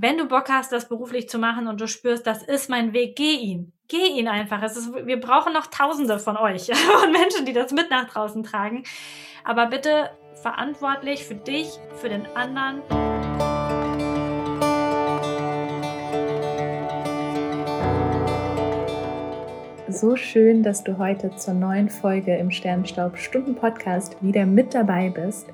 wenn du Bock hast, das beruflich zu machen und du spürst, das ist mein Weg, geh ihn. Geh ihn einfach. Es ist, wir brauchen noch Tausende von euch, von Menschen, die das mit nach draußen tragen. Aber bitte verantwortlich für dich, für den anderen. So schön, dass du heute zur neuen Folge im Sternstaub Stunden Podcast wieder mit dabei bist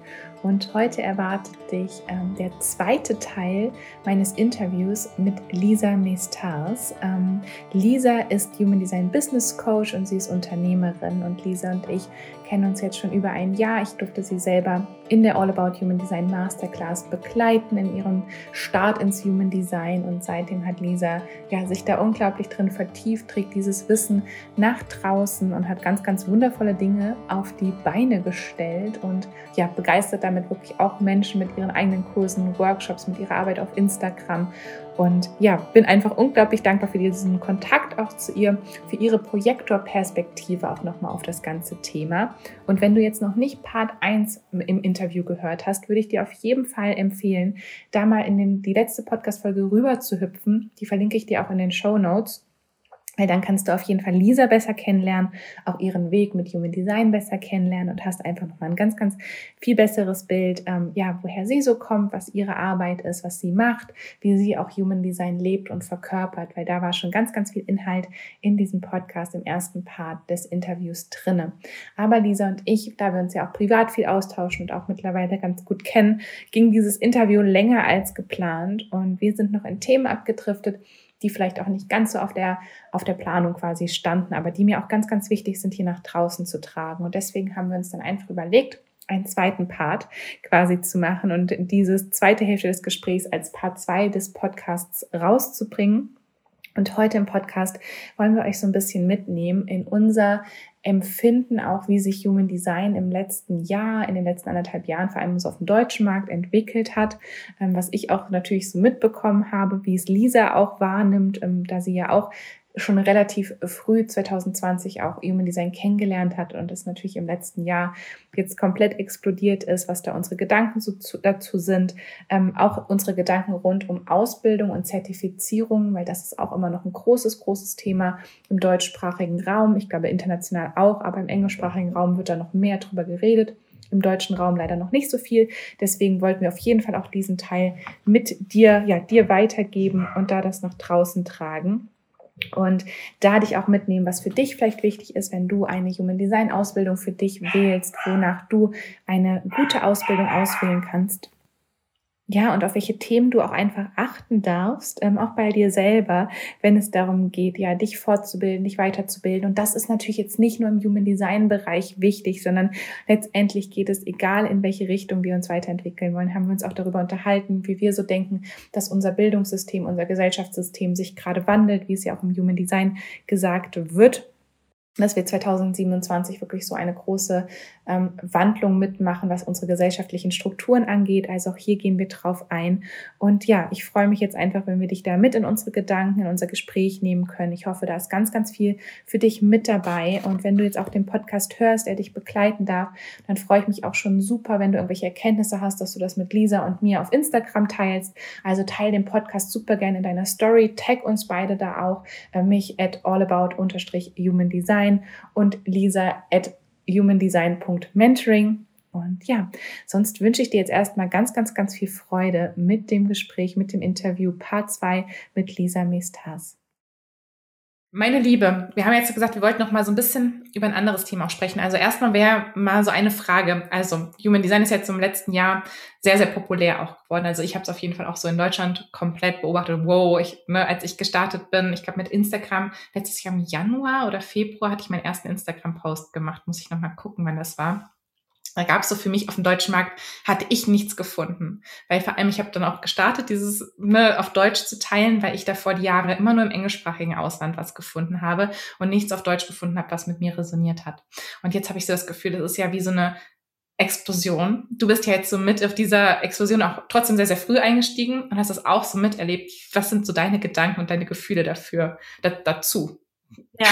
und heute erwartet dich ähm, der zweite Teil meines Interviews mit Lisa Mestars. Ähm, Lisa ist Human Design Business Coach und sie ist Unternehmerin. Und Lisa und ich kennen uns jetzt schon über ein Jahr. Ich durfte sie selber in der All About Human Design Masterclass begleiten in ihrem Start ins Human Design. Und seitdem hat Lisa ja, sich da unglaublich drin vertieft, trägt dieses Wissen nach draußen und hat ganz, ganz wundervolle Dinge auf die Beine gestellt und ja, begeistert damit damit wirklich auch Menschen mit ihren eigenen Kursen, Workshops, mit ihrer Arbeit auf Instagram. Und ja, bin einfach unglaublich dankbar für diesen Kontakt auch zu ihr, für ihre Projektorperspektive auch nochmal auf das ganze Thema. Und wenn du jetzt noch nicht Part 1 im Interview gehört hast, würde ich dir auf jeden Fall empfehlen, da mal in den, die letzte Podcast-Folge rüber zu hüpfen. Die verlinke ich dir auch in den Show Notes weil dann kannst du auf jeden Fall Lisa besser kennenlernen, auch ihren Weg mit Human Design besser kennenlernen und hast einfach nochmal ein ganz, ganz viel besseres Bild, ähm, ja, woher sie so kommt, was ihre Arbeit ist, was sie macht, wie sie auch Human Design lebt und verkörpert, weil da war schon ganz, ganz viel Inhalt in diesem Podcast im ersten Part des Interviews drinne. Aber Lisa und ich, da wir uns ja auch privat viel austauschen und auch mittlerweile ganz gut kennen, ging dieses Interview länger als geplant und wir sind noch in Themen abgedriftet, die vielleicht auch nicht ganz so auf der, auf der Planung quasi standen, aber die mir auch ganz, ganz wichtig sind, hier nach draußen zu tragen. Und deswegen haben wir uns dann einfach überlegt, einen zweiten Part quasi zu machen und dieses zweite Hälfte des Gesprächs als Part zwei des Podcasts rauszubringen. Und heute im Podcast wollen wir euch so ein bisschen mitnehmen in unser Empfinden auch, wie sich Human Design im letzten Jahr, in den letzten anderthalb Jahren, vor allem so auf dem deutschen Markt entwickelt hat, ähm, was ich auch natürlich so mitbekommen habe, wie es Lisa auch wahrnimmt, ähm, da sie ja auch schon relativ früh 2020 auch Human Design kennengelernt hat und es natürlich im letzten Jahr jetzt komplett explodiert ist, was da unsere Gedanken so zu, dazu sind, ähm, auch unsere Gedanken rund um Ausbildung und Zertifizierung, weil das ist auch immer noch ein großes, großes Thema im deutschsprachigen Raum. Ich glaube international auch, aber im englischsprachigen Raum wird da noch mehr drüber geredet im deutschen Raum leider noch nicht so viel. Deswegen wollten wir auf jeden Fall auch diesen Teil mit dir, ja, dir weitergeben und da das nach draußen tragen und da dich auch mitnehmen, was für dich vielleicht wichtig ist, wenn du eine Human Design Ausbildung für dich wählst, wonach du eine gute Ausbildung auswählen kannst, ja, und auf welche Themen du auch einfach achten darfst, ähm, auch bei dir selber, wenn es darum geht, ja, dich fortzubilden, dich weiterzubilden. Und das ist natürlich jetzt nicht nur im Human Design Bereich wichtig, sondern letztendlich geht es, egal in welche Richtung wir uns weiterentwickeln wollen, haben wir uns auch darüber unterhalten, wie wir so denken, dass unser Bildungssystem, unser Gesellschaftssystem sich gerade wandelt, wie es ja auch im Human Design gesagt wird dass wir 2027 wirklich so eine große ähm, Wandlung mitmachen, was unsere gesellschaftlichen Strukturen angeht. Also auch hier gehen wir drauf ein. Und ja, ich freue mich jetzt einfach, wenn wir dich da mit in unsere Gedanken, in unser Gespräch nehmen können. Ich hoffe, da ist ganz, ganz viel für dich mit dabei. Und wenn du jetzt auch den Podcast hörst, der dich begleiten darf, dann freue ich mich auch schon super, wenn du irgendwelche Erkenntnisse hast, dass du das mit Lisa und mir auf Instagram teilst. Also teile den Podcast super gerne in deiner Story, tag uns beide da auch, äh, mich at allabout-human design Design und lisa at humandesign.mentoring. Und ja, sonst wünsche ich dir jetzt erstmal ganz, ganz, ganz viel Freude mit dem Gespräch, mit dem Interview Part 2 mit Lisa Mestas. Meine Liebe, wir haben jetzt gesagt, wir wollten noch mal so ein bisschen über ein anderes Thema auch sprechen. Also erstmal wäre mal so eine Frage. Also Human Design ist jetzt im letzten Jahr sehr, sehr populär auch geworden. Also ich habe es auf jeden Fall auch so in Deutschland komplett beobachtet. Wow, ich, ne, als ich gestartet bin, ich glaube mit Instagram, letztes Jahr im Januar oder Februar hatte ich meinen ersten Instagram-Post gemacht. Muss ich noch mal gucken, wann das war da gab es so für mich auf dem deutschen Markt, hatte ich nichts gefunden. Weil vor allem, ich habe dann auch gestartet, dieses ne, auf Deutsch zu teilen, weil ich davor die Jahre immer nur im englischsprachigen Ausland was gefunden habe und nichts auf Deutsch gefunden habe, was mit mir resoniert hat. Und jetzt habe ich so das Gefühl, das ist ja wie so eine Explosion. Du bist ja jetzt so mit auf dieser Explosion auch trotzdem sehr, sehr früh eingestiegen und hast das auch so miterlebt. Was sind so deine Gedanken und deine Gefühle dafür, da, dazu? Ja,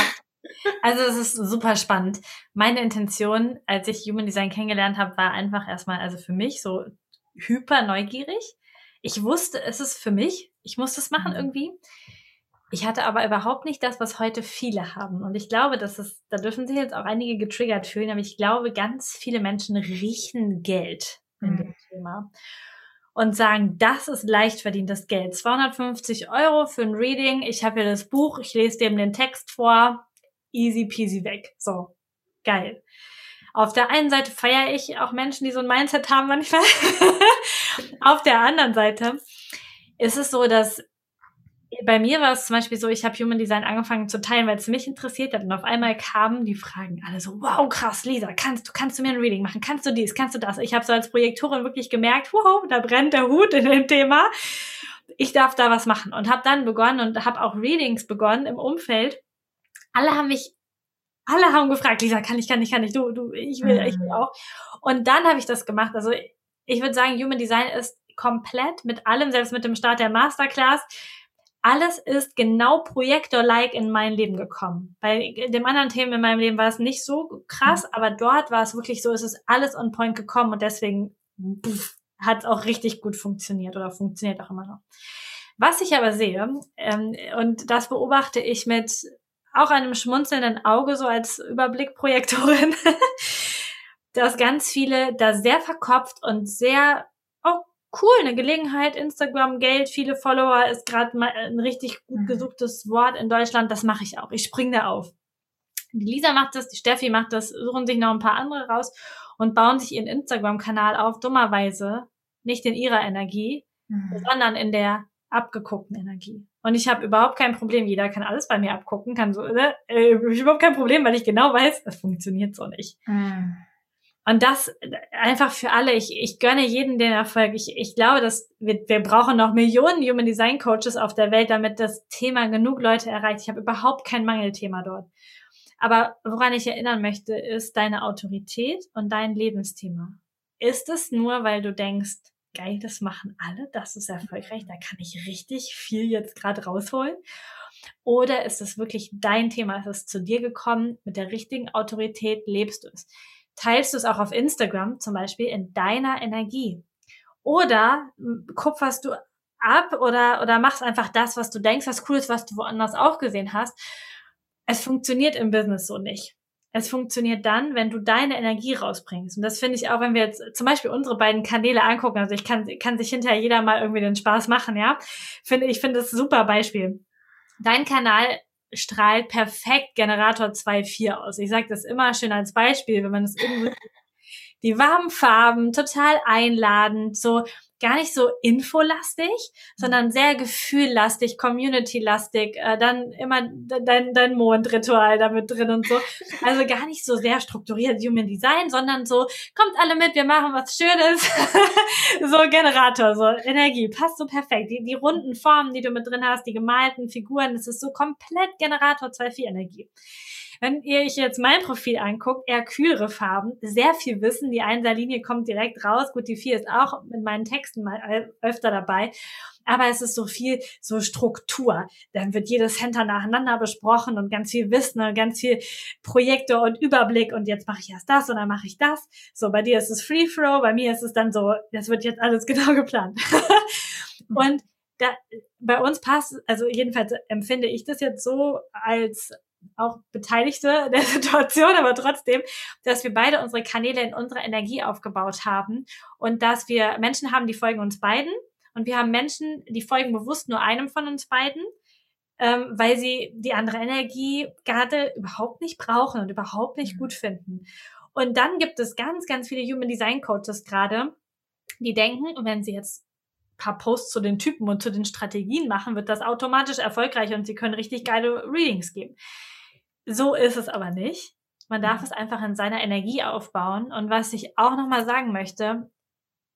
also es ist super spannend. Meine Intention, als ich Human Design kennengelernt habe, war einfach erstmal, also für mich so hyper neugierig. Ich wusste, es ist für mich, ich muss das machen mhm. irgendwie. Ich hatte aber überhaupt nicht das, was heute viele haben. Und ich glaube, dass es, da dürfen sich jetzt auch einige getriggert fühlen, aber ich glaube, ganz viele Menschen riechen Geld in dem mhm. Thema und sagen, das ist leicht verdientes Geld. 250 Euro für ein Reading. Ich habe hier das Buch, ich lese dem den Text vor. Easy peasy weg. So, geil. Auf der einen Seite feiere ich auch Menschen, die so ein Mindset haben manchmal. Auf der anderen Seite ist es so, dass bei mir war es zum Beispiel so, ich habe Human Design angefangen zu teilen, weil es mich interessiert hat. Und auf einmal kamen die Fragen alle so, wow, krass, Lisa, kannst du, kannst du mir ein Reading machen? Kannst du dies, kannst du das? Ich habe so als Projektorin wirklich gemerkt, wow, da brennt der Hut in dem Thema. Ich darf da was machen. Und habe dann begonnen und habe auch Readings begonnen im Umfeld. Alle haben mich, alle haben gefragt, Lisa, kann ich, kann ich, kann ich, du, du, ich will, ich will mhm. auch. Und dann habe ich das gemacht. Also ich würde sagen, Human Design ist komplett mit allem, selbst mit dem Start der Masterclass, alles ist genau Projektor-like in mein Leben gekommen. Bei dem anderen Themen in meinem Leben war es nicht so krass, mhm. aber dort war es wirklich so, es ist alles on point gekommen und deswegen hat es auch richtig gut funktioniert oder funktioniert auch immer noch. Was ich aber sehe, ähm, und das beobachte ich mit auch einem schmunzelnden Auge, so als Überblickprojektorin, dass ganz viele da sehr verkopft und sehr cool, eine Gelegenheit, Instagram, Geld, viele Follower ist gerade mal ein richtig gut mhm. gesuchtes Wort in Deutschland. Das mache ich auch. Ich springe da auf. Die Lisa macht das, die Steffi macht das, suchen sich noch ein paar andere raus und bauen sich ihren Instagram-Kanal auf, dummerweise nicht in ihrer Energie, mhm. sondern in der abgeguckten Energie. Und ich habe überhaupt kein Problem. Jeder kann alles bei mir abgucken, kann so, ne? Äh, ich habe überhaupt kein Problem, weil ich genau weiß, es funktioniert so nicht. Mhm. Und das einfach für alle. Ich, ich gönne jeden den Erfolg. Ich, ich glaube, dass wir, wir brauchen noch Millionen Human Design Coaches auf der Welt, damit das Thema genug Leute erreicht. Ich habe überhaupt kein Mangelthema dort. Aber woran ich erinnern möchte, ist deine Autorität und dein Lebensthema. Ist es nur, weil du denkst, geil, das machen alle, das ist erfolgreich, da kann ich richtig viel jetzt gerade rausholen? Oder ist es wirklich dein Thema? Ist es zu dir gekommen? Mit der richtigen Autorität lebst du es? teilst du es auch auf Instagram zum Beispiel in deiner Energie. Oder kupferst du ab oder, oder machst einfach das, was du denkst, was cool ist, was du woanders auch gesehen hast. Es funktioniert im Business so nicht. Es funktioniert dann, wenn du deine Energie rausbringst. Und das finde ich auch, wenn wir jetzt zum Beispiel unsere beiden Kanäle angucken. Also ich kann, kann sich hinterher jeder mal irgendwie den Spaß machen, ja. Finde, ich finde das ein super Beispiel. Dein Kanal strahlt perfekt Generator 2.4 aus. Ich sage das immer schön als Beispiel, wenn man es irgendwie die warmen Farben, total einladend, so gar nicht so infolastig, sondern sehr gefühllastig, communitylastig, äh, dann immer dein, dein Mondritual damit drin und so. Also gar nicht so sehr strukturiert Human Design, sondern so, kommt alle mit, wir machen was Schönes. so Generator, so Energie, passt so perfekt. Die, die runden Formen, die du mit drin hast, die gemalten Figuren, das ist so komplett Generator 2-4 Energie. Wenn ihr euch jetzt mein Profil anguckt, eher kühlere Farben, sehr viel Wissen. Die Einser-Linie kommt direkt raus. Gut, die vier ist auch mit meinen Texten mal öfter dabei. Aber es ist so viel so Struktur. Dann wird jedes Center nacheinander besprochen und ganz viel Wissen und ganz viel Projekte und Überblick. Und jetzt mache ich erst das und dann mache ich das. So, bei dir ist es Free Flow, bei mir ist es dann so, das wird jetzt alles genau geplant. und da, bei uns passt, also jedenfalls empfinde ich das jetzt so als auch Beteiligte der Situation, aber trotzdem, dass wir beide unsere Kanäle in unserer Energie aufgebaut haben und dass wir Menschen haben, die folgen uns beiden und wir haben Menschen, die folgen bewusst nur einem von uns beiden, ähm, weil sie die andere Energie gerade überhaupt nicht brauchen und überhaupt nicht mhm. gut finden. Und dann gibt es ganz, ganz viele Human Design Coaches gerade, die denken, wenn sie jetzt paar Posts zu den Typen und zu den Strategien machen, wird das automatisch erfolgreich und sie können richtig geile Readings geben. So ist es aber nicht. Man darf mhm. es einfach in seiner Energie aufbauen. Und was ich auch nochmal sagen möchte,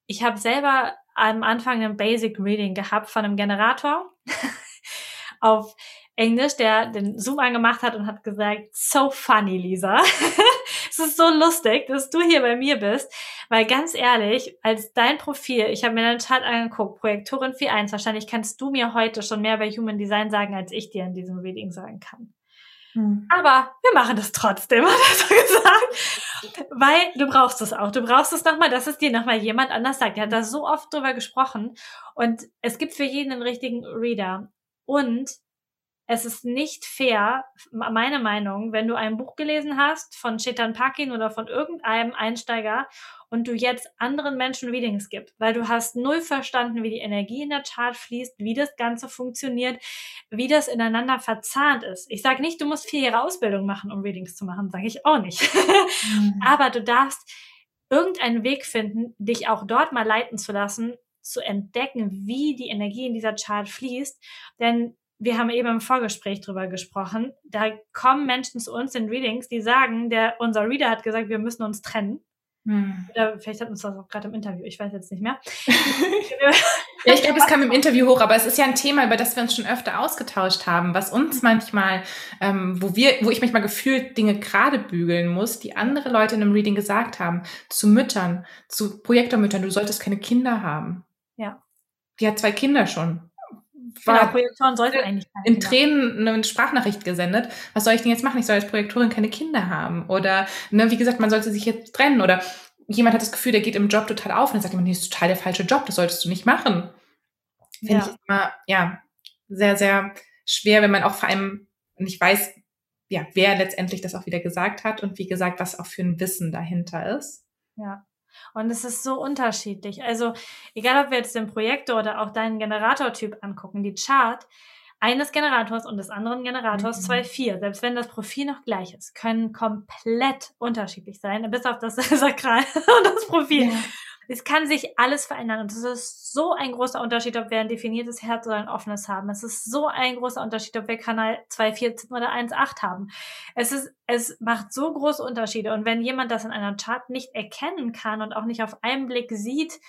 ich habe selber am Anfang ein Basic Reading gehabt von einem Generator auf Englisch, der den Zoom angemacht hat und hat gesagt, so funny, Lisa. es ist so lustig, dass du hier bei mir bist, weil ganz ehrlich, als dein Profil, ich habe mir deinen Chart angeguckt, Projektorin 4.1, wahrscheinlich kannst du mir heute schon mehr bei Human Design sagen, als ich dir in diesem Reading sagen kann. Mhm. Aber wir machen das trotzdem, hat er so gesagt. Weil du brauchst es auch. Du brauchst es nochmal, dass es dir nochmal jemand anders sagt. Er hat da so oft drüber gesprochen. Und es gibt für jeden einen richtigen Reader. Und es ist nicht fair, meine Meinung, wenn du ein Buch gelesen hast von Chetan Pakin oder von irgendeinem Einsteiger und du jetzt anderen Menschen Readings gibst, weil du hast null verstanden, wie die Energie in der Chart fließt, wie das Ganze funktioniert, wie das ineinander verzahnt ist. Ich sage nicht, du musst vier Jahre Ausbildung machen, um Readings zu machen, sage ich auch nicht. Mhm. Aber du darfst irgendeinen Weg finden, dich auch dort mal leiten zu lassen, zu entdecken, wie die Energie in dieser Chart fließt. Denn wir haben eben im Vorgespräch drüber gesprochen. Da kommen Menschen zu uns in Readings, die sagen, der, unser Reader hat gesagt, wir müssen uns trennen. Hm. Oder vielleicht hat uns das auch gerade im Interview, ich weiß jetzt nicht mehr. ja, ich glaube, es kam im Interview hoch, aber es ist ja ein Thema, über das wir uns schon öfter ausgetauscht haben, was uns manchmal, ähm, wo wir, wo ich manchmal gefühlt Dinge gerade bügeln muss, die andere Leute in einem Reading gesagt haben, zu Müttern, zu Projektormüttern, du solltest keine Kinder haben. Ja. Die hat zwei Kinder schon genau, Projektoren sollten eigentlich in Tränen eine Sprachnachricht gesendet. Was soll ich denn jetzt machen? Ich soll als Projektorin keine Kinder haben. Oder, ne, wie gesagt, man sollte sich jetzt trennen. Oder jemand hat das Gefühl, der geht im Job total auf und dann sagt jemand, nee, das ist total der falsche Job, das solltest du nicht machen. Finde ja. ich immer, ja, sehr, sehr schwer, wenn man auch vor allem nicht weiß, ja, wer letztendlich das auch wieder gesagt hat und wie gesagt, was auch für ein Wissen dahinter ist. Ja. Und es ist so unterschiedlich. Also, egal ob wir jetzt den Projektor oder auch deinen Generatortyp angucken, die Chart eines Generators und des anderen Generators mhm. 2.4, selbst wenn das Profil noch gleich ist, können komplett unterschiedlich sein, bis auf das Sakral und das Profil. Ja. Es kann sich alles verändern und es ist so ein großer Unterschied, ob wir ein definiertes Herz oder ein offenes haben. Es ist so ein großer Unterschied, ob wir Kanal 214 oder 1.8 haben. Es ist, es macht so große Unterschiede und wenn jemand das in einer Chart nicht erkennen kann und auch nicht auf einen Blick sieht,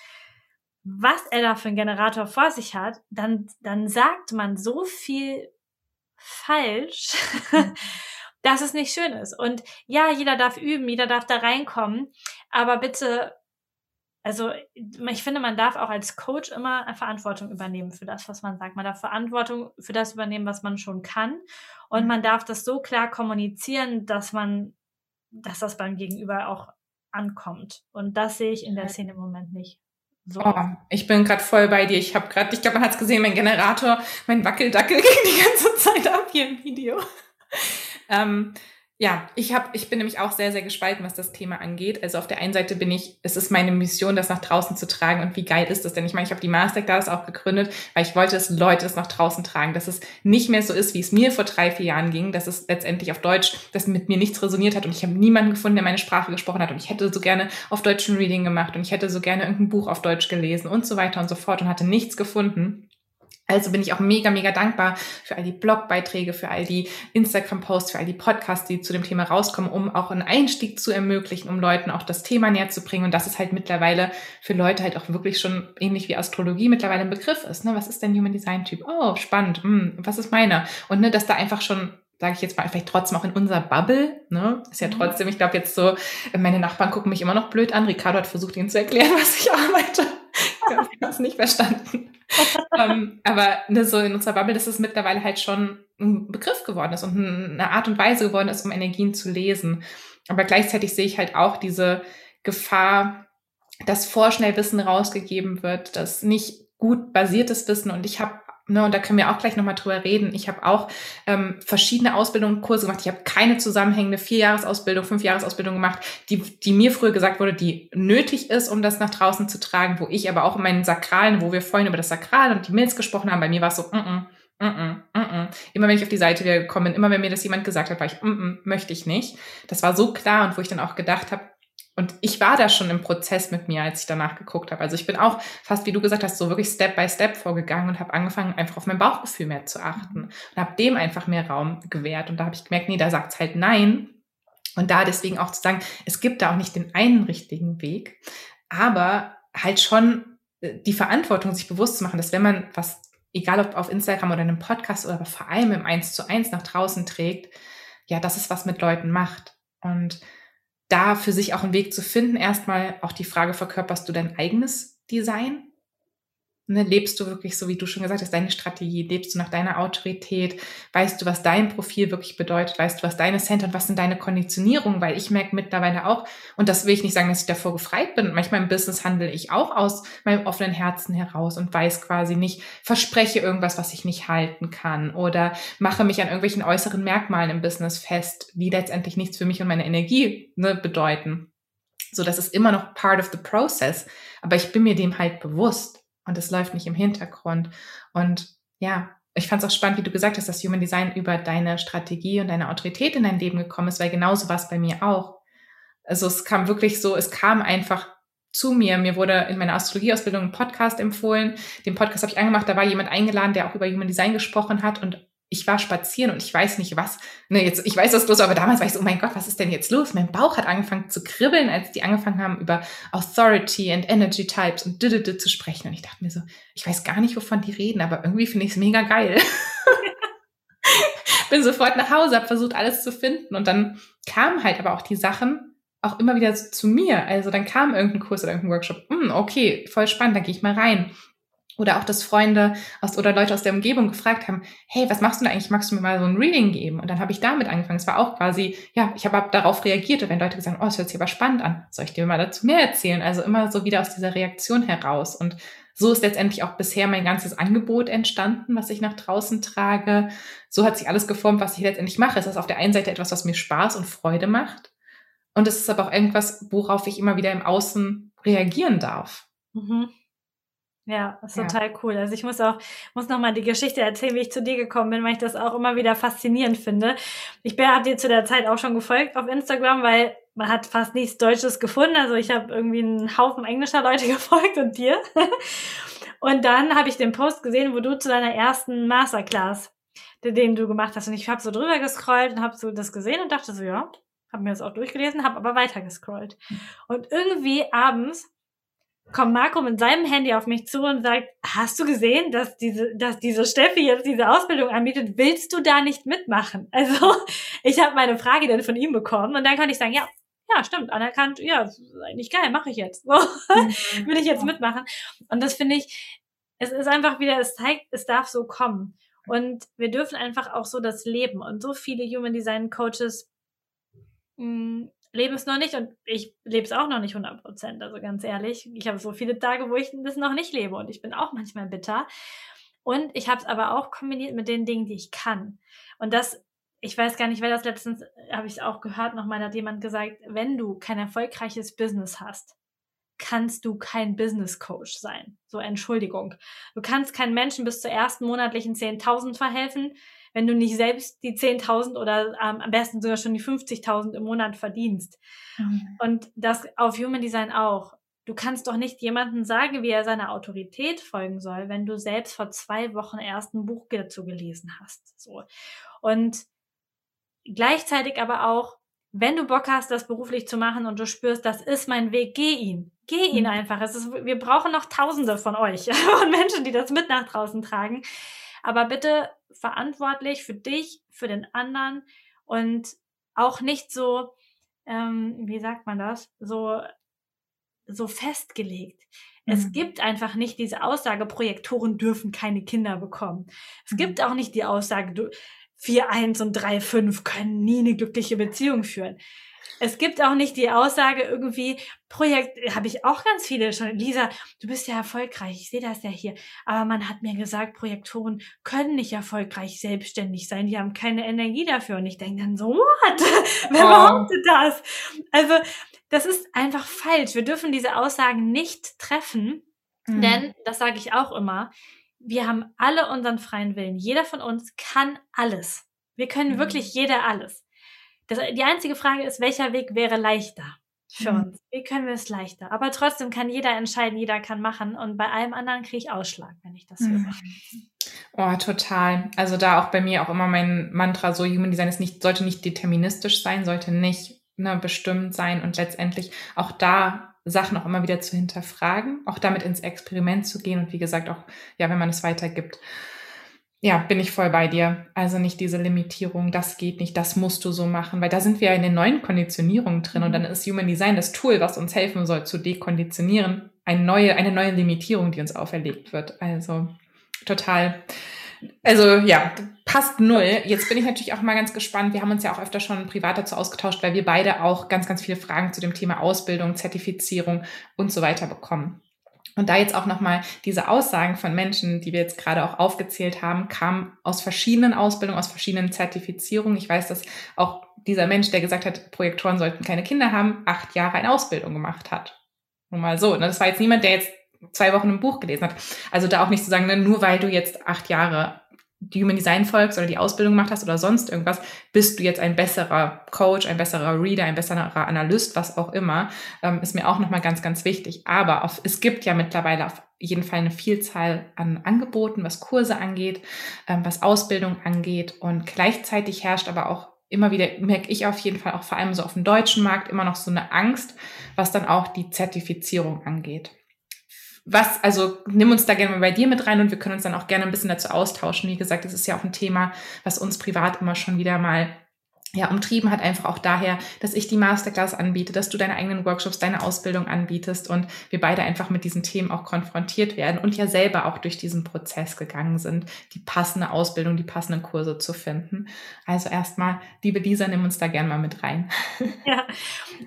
was er da für einen Generator vor sich hat, dann, dann sagt man so viel falsch, dass es nicht schön ist. Und ja, jeder darf üben, jeder darf da reinkommen, aber bitte also ich finde, man darf auch als Coach immer Verantwortung übernehmen für das, was man sagt. Man darf Verantwortung für das übernehmen, was man schon kann. Und mhm. man darf das so klar kommunizieren, dass man, dass das beim Gegenüber auch ankommt. Und das sehe ich in der Szene im Moment nicht. So. Oh, ich bin gerade voll bei dir. Ich habe gerade, ich glaube, man hat es gesehen, mein Generator, mein Wackeldackel ging die ganze Zeit ab hier im Video. ähm, ja, ich habe, ich bin nämlich auch sehr, sehr gespalten, was das Thema angeht. Also auf der einen Seite bin ich, es ist meine Mission, das nach draußen zu tragen. Und wie geil ist das denn? Ich meine, ich habe die Masterclass auch gegründet, weil ich wollte, dass Leute es nach draußen tragen, dass es nicht mehr so ist, wie es mir vor drei, vier Jahren ging, dass es letztendlich auf Deutsch, dass mit mir nichts resoniert hat und ich habe niemanden gefunden, der meine Sprache gesprochen hat und ich hätte so gerne auf Deutsch ein Reading gemacht und ich hätte so gerne irgendein Buch auf Deutsch gelesen und so weiter und so fort und hatte nichts gefunden. Also bin ich auch mega, mega dankbar für all die Blogbeiträge, für all die Instagram-Posts, für all die Podcasts, die zu dem Thema rauskommen, um auch einen Einstieg zu ermöglichen, um Leuten auch das Thema näher zu bringen. Und das ist halt mittlerweile für Leute halt auch wirklich schon ähnlich wie Astrologie mittlerweile ein Begriff ist. Ne? Was ist denn Human Design Typ? Oh, spannend. Hm, was ist meiner? Und ne, dass da einfach schon sage ich jetzt mal, vielleicht trotzdem auch in unserer Bubble, ne? Ist ja mhm. trotzdem, ich glaube jetzt so, meine Nachbarn gucken mich immer noch blöd an. Ricardo hat versucht, ihnen zu erklären, was ich arbeite. Ich habe es nicht verstanden. Um, ähm, aber ne, so in unserer Bubble, dass es mittlerweile halt schon ein Begriff geworden ist und eine Art und Weise geworden ist, um Energien zu lesen. Aber gleichzeitig sehe ich halt auch diese Gefahr, dass vorschnell Wissen rausgegeben wird, dass nicht gut basiertes Wissen und ich habe Ne, und da können wir auch gleich nochmal drüber reden. Ich habe auch ähm, verschiedene Ausbildungen, Kurse gemacht. Ich habe keine zusammenhängende Vierjahresausbildung, Fünfjahresausbildung gemacht, die, die mir früher gesagt wurde, die nötig ist, um das nach draußen zu tragen, wo ich aber auch in meinen Sakralen, wo wir vorhin über das Sakral und die Milz gesprochen haben, bei mir war es so, mm -mm, mm -mm, mm -mm. immer wenn ich auf die Seite gekommen bin, immer wenn mir das jemand gesagt hat, war ich, mm -mm, möchte ich nicht. Das war so klar und wo ich dann auch gedacht habe, und ich war da schon im Prozess mit mir, als ich danach geguckt habe. Also ich bin auch fast, wie du gesagt hast, so wirklich Step by Step vorgegangen und habe angefangen, einfach auf mein Bauchgefühl mehr zu achten und habe dem einfach mehr Raum gewährt. Und da habe ich gemerkt, nee, da sagt es halt nein. Und da deswegen auch zu sagen, es gibt da auch nicht den einen richtigen Weg, aber halt schon äh, die Verantwortung, sich bewusst zu machen, dass wenn man was, egal ob auf Instagram oder in einem Podcast oder vor allem im Eins zu eins nach draußen trägt, ja, dass es was mit Leuten macht. Und da für sich auch einen Weg zu finden, erstmal auch die Frage, verkörperst du dein eigenes Design? Ne, lebst du wirklich so, wie du schon gesagt hast, deine Strategie, lebst du nach deiner Autorität, weißt du, was dein Profil wirklich bedeutet, weißt du, was deine Center und was sind deine Konditionierungen, weil ich merke mittlerweile auch, und das will ich nicht sagen, dass ich davor gefreit bin, manchmal im Business handle ich auch aus meinem offenen Herzen heraus und weiß quasi nicht, verspreche irgendwas, was ich nicht halten kann oder mache mich an irgendwelchen äußeren Merkmalen im Business fest, die letztendlich nichts für mich und meine Energie ne, bedeuten. So, das ist immer noch part of the process, aber ich bin mir dem halt bewusst und es läuft nicht im Hintergrund. Und ja, ich fand es auch spannend, wie du gesagt hast, dass Human Design über deine Strategie und deine Autorität in dein Leben gekommen ist, weil genauso war es bei mir auch. Also es kam wirklich so, es kam einfach zu mir. Mir wurde in meiner Astrologieausbildung ein Podcast empfohlen. Den Podcast habe ich angemacht, da war jemand eingeladen, der auch über Human Design gesprochen hat und ich war spazieren und ich weiß nicht was. Ne, jetzt, ich weiß, was los, aber damals war ich so, oh mein Gott, was ist denn jetzt los? Mein Bauch hat angefangen zu kribbeln, als die angefangen haben, über Authority and Energy Types und didede zu sprechen. Und ich dachte mir so, ich weiß gar nicht, wovon die reden, aber irgendwie finde ich es mega geil. Bin sofort nach Hause, habe versucht, alles zu finden. Und dann kamen halt aber auch die Sachen auch immer wieder zu mir. Also dann kam irgendein Kurs oder irgendein Workshop. Hm, okay, voll spannend, da gehe ich mal rein. Oder auch, dass Freunde aus, oder Leute aus der Umgebung gefragt haben, hey, was machst du denn eigentlich? Magst du mir mal so ein Reading geben? Und dann habe ich damit angefangen. Es war auch quasi, ja, ich habe darauf reagiert. Und wenn Leute gesagt haben, oh, es hört sich aber spannend an, soll ich dir mal dazu mehr erzählen? Also immer so wieder aus dieser Reaktion heraus. Und so ist letztendlich auch bisher mein ganzes Angebot entstanden, was ich nach draußen trage. So hat sich alles geformt, was ich letztendlich mache. Es ist auf der einen Seite etwas, was mir Spaß und Freude macht. Und es ist aber auch irgendwas, worauf ich immer wieder im Außen reagieren darf. Mhm. Ja, ist ja. total cool. Also ich muss auch, muss noch mal die Geschichte erzählen, wie ich zu dir gekommen bin, weil ich das auch immer wieder faszinierend finde. Ich habe dir zu der Zeit auch schon gefolgt auf Instagram, weil man hat fast nichts Deutsches gefunden. Also ich habe irgendwie einen Haufen englischer Leute gefolgt und dir. Und dann habe ich den Post gesehen, wo du zu deiner ersten Masterclass, den du gemacht hast. Und ich habe so drüber gescrollt und habe so das gesehen und dachte so, ja, habe mir das auch durchgelesen, habe aber weiter gescrollt. Und irgendwie abends kommt Marco mit seinem Handy auf mich zu und sagt, hast du gesehen, dass diese, dass diese Steffi jetzt diese Ausbildung anbietet? Willst du da nicht mitmachen? Also ich habe meine Frage dann von ihm bekommen und dann kann ich sagen, ja, ja, stimmt, anerkannt, ja, ist eigentlich geil, mache ich jetzt. So, mhm. will ich jetzt mitmachen. Und das finde ich, es ist einfach wieder, es zeigt, es darf so kommen. Und wir dürfen einfach auch so das leben. Und so viele Human Design Coaches mh, mm, lebe es noch nicht und ich lebe es auch noch nicht 100 Prozent. Also ganz ehrlich, ich habe so viele Tage, wo ich das noch nicht lebe und ich bin auch manchmal bitter. Und ich habe es aber auch kombiniert mit den Dingen, die ich kann. Und das, ich weiß gar nicht, wer das letztens, habe ich es auch gehört, nochmal hat jemand gesagt, wenn du kein erfolgreiches Business hast, kannst du kein Business Coach sein. So, Entschuldigung. Du kannst keinen Menschen bis zur ersten monatlichen 10.000 verhelfen, wenn du nicht selbst die 10.000 oder ähm, am besten sogar schon die 50.000 im Monat verdienst. Mhm. Und das auf Human Design auch. Du kannst doch nicht jemandem sagen, wie er seiner Autorität folgen soll, wenn du selbst vor zwei Wochen erst ein Buch dazu gelesen hast. So. Und gleichzeitig aber auch, wenn du Bock hast, das beruflich zu machen und du spürst, das ist mein Weg, geh ihn. Geh ihn mhm. einfach. Es ist, wir brauchen noch Tausende von euch, von Menschen, die das mit nach draußen tragen. Aber bitte verantwortlich für dich, für den anderen und auch nicht so, ähm, wie sagt man das, so, so festgelegt. Mhm. Es gibt einfach nicht diese Aussage, Projektoren dürfen keine Kinder bekommen. Es mhm. gibt auch nicht die Aussage, du, 4-1 und 3-5 können nie eine glückliche Beziehung führen. Es gibt auch nicht die Aussage irgendwie, Projekt, habe ich auch ganz viele schon. Lisa, du bist ja erfolgreich, ich sehe das ja hier. Aber man hat mir gesagt, Projektoren können nicht erfolgreich selbstständig sein, die haben keine Energie dafür. Und ich denke dann so, what? Wer oh. behauptet das? Also, das ist einfach falsch. Wir dürfen diese Aussagen nicht treffen, mhm. denn, das sage ich auch immer, wir haben alle unseren freien Willen. Jeder von uns kann alles. Wir können mhm. wirklich jeder alles. Das, die einzige Frage ist, welcher Weg wäre leichter für mhm. uns? Wie können wir es leichter? Aber trotzdem kann jeder entscheiden, jeder kann machen. Und bei allem anderen kriege ich Ausschlag, wenn ich das mhm. höre. Oh, total. Also da auch bei mir auch immer mein Mantra, so Human Design ist nicht, sollte nicht deterministisch sein, sollte nicht ne, bestimmt sein und letztendlich auch da Sachen auch immer wieder zu hinterfragen, auch damit ins Experiment zu gehen und wie gesagt auch, ja, wenn man es weitergibt ja, bin ich voll bei dir. Also nicht diese Limitierung, das geht nicht, das musst du so machen, weil da sind wir ja in den neuen Konditionierungen drin mhm. und dann ist Human Design das Tool, was uns helfen soll zu dekonditionieren, eine neue, eine neue Limitierung, die uns auferlegt wird. Also total. Also ja, passt null. Jetzt bin ich natürlich auch mal ganz gespannt. Wir haben uns ja auch öfter schon privat dazu ausgetauscht, weil wir beide auch ganz, ganz viele Fragen zu dem Thema Ausbildung, Zertifizierung und so weiter bekommen. Und da jetzt auch nochmal diese Aussagen von Menschen, die wir jetzt gerade auch aufgezählt haben, kamen aus verschiedenen Ausbildungen, aus verschiedenen Zertifizierungen. Ich weiß, dass auch dieser Mensch, der gesagt hat, Projektoren sollten keine Kinder haben, acht Jahre eine Ausbildung gemacht hat. Nur mal so. Ne? Das war jetzt niemand, der jetzt zwei Wochen ein Buch gelesen hat. Also da auch nicht zu sagen, ne, nur weil du jetzt acht Jahre die Human Design folgst oder die Ausbildung gemacht hast oder sonst irgendwas, bist du jetzt ein besserer Coach, ein besserer Reader, ein besserer Analyst, was auch immer, ähm, ist mir auch nochmal ganz, ganz wichtig. Aber auf, es gibt ja mittlerweile auf jeden Fall eine Vielzahl an Angeboten, was Kurse angeht, ähm, was Ausbildung angeht und gleichzeitig herrscht aber auch immer wieder, merke ich auf jeden Fall auch vor allem so auf dem deutschen Markt immer noch so eine Angst, was dann auch die Zertifizierung angeht was, also nimm uns da gerne mal bei dir mit rein und wir können uns dann auch gerne ein bisschen dazu austauschen. Wie gesagt, das ist ja auch ein Thema, was uns privat immer schon wieder mal ja, umtrieben hat einfach auch daher, dass ich die Masterclass anbiete, dass du deine eigenen Workshops, deine Ausbildung anbietest und wir beide einfach mit diesen Themen auch konfrontiert werden und ja selber auch durch diesen Prozess gegangen sind, die passende Ausbildung, die passenden Kurse zu finden. Also erstmal, liebe Lisa, nimm uns da gerne mal mit rein. Ja,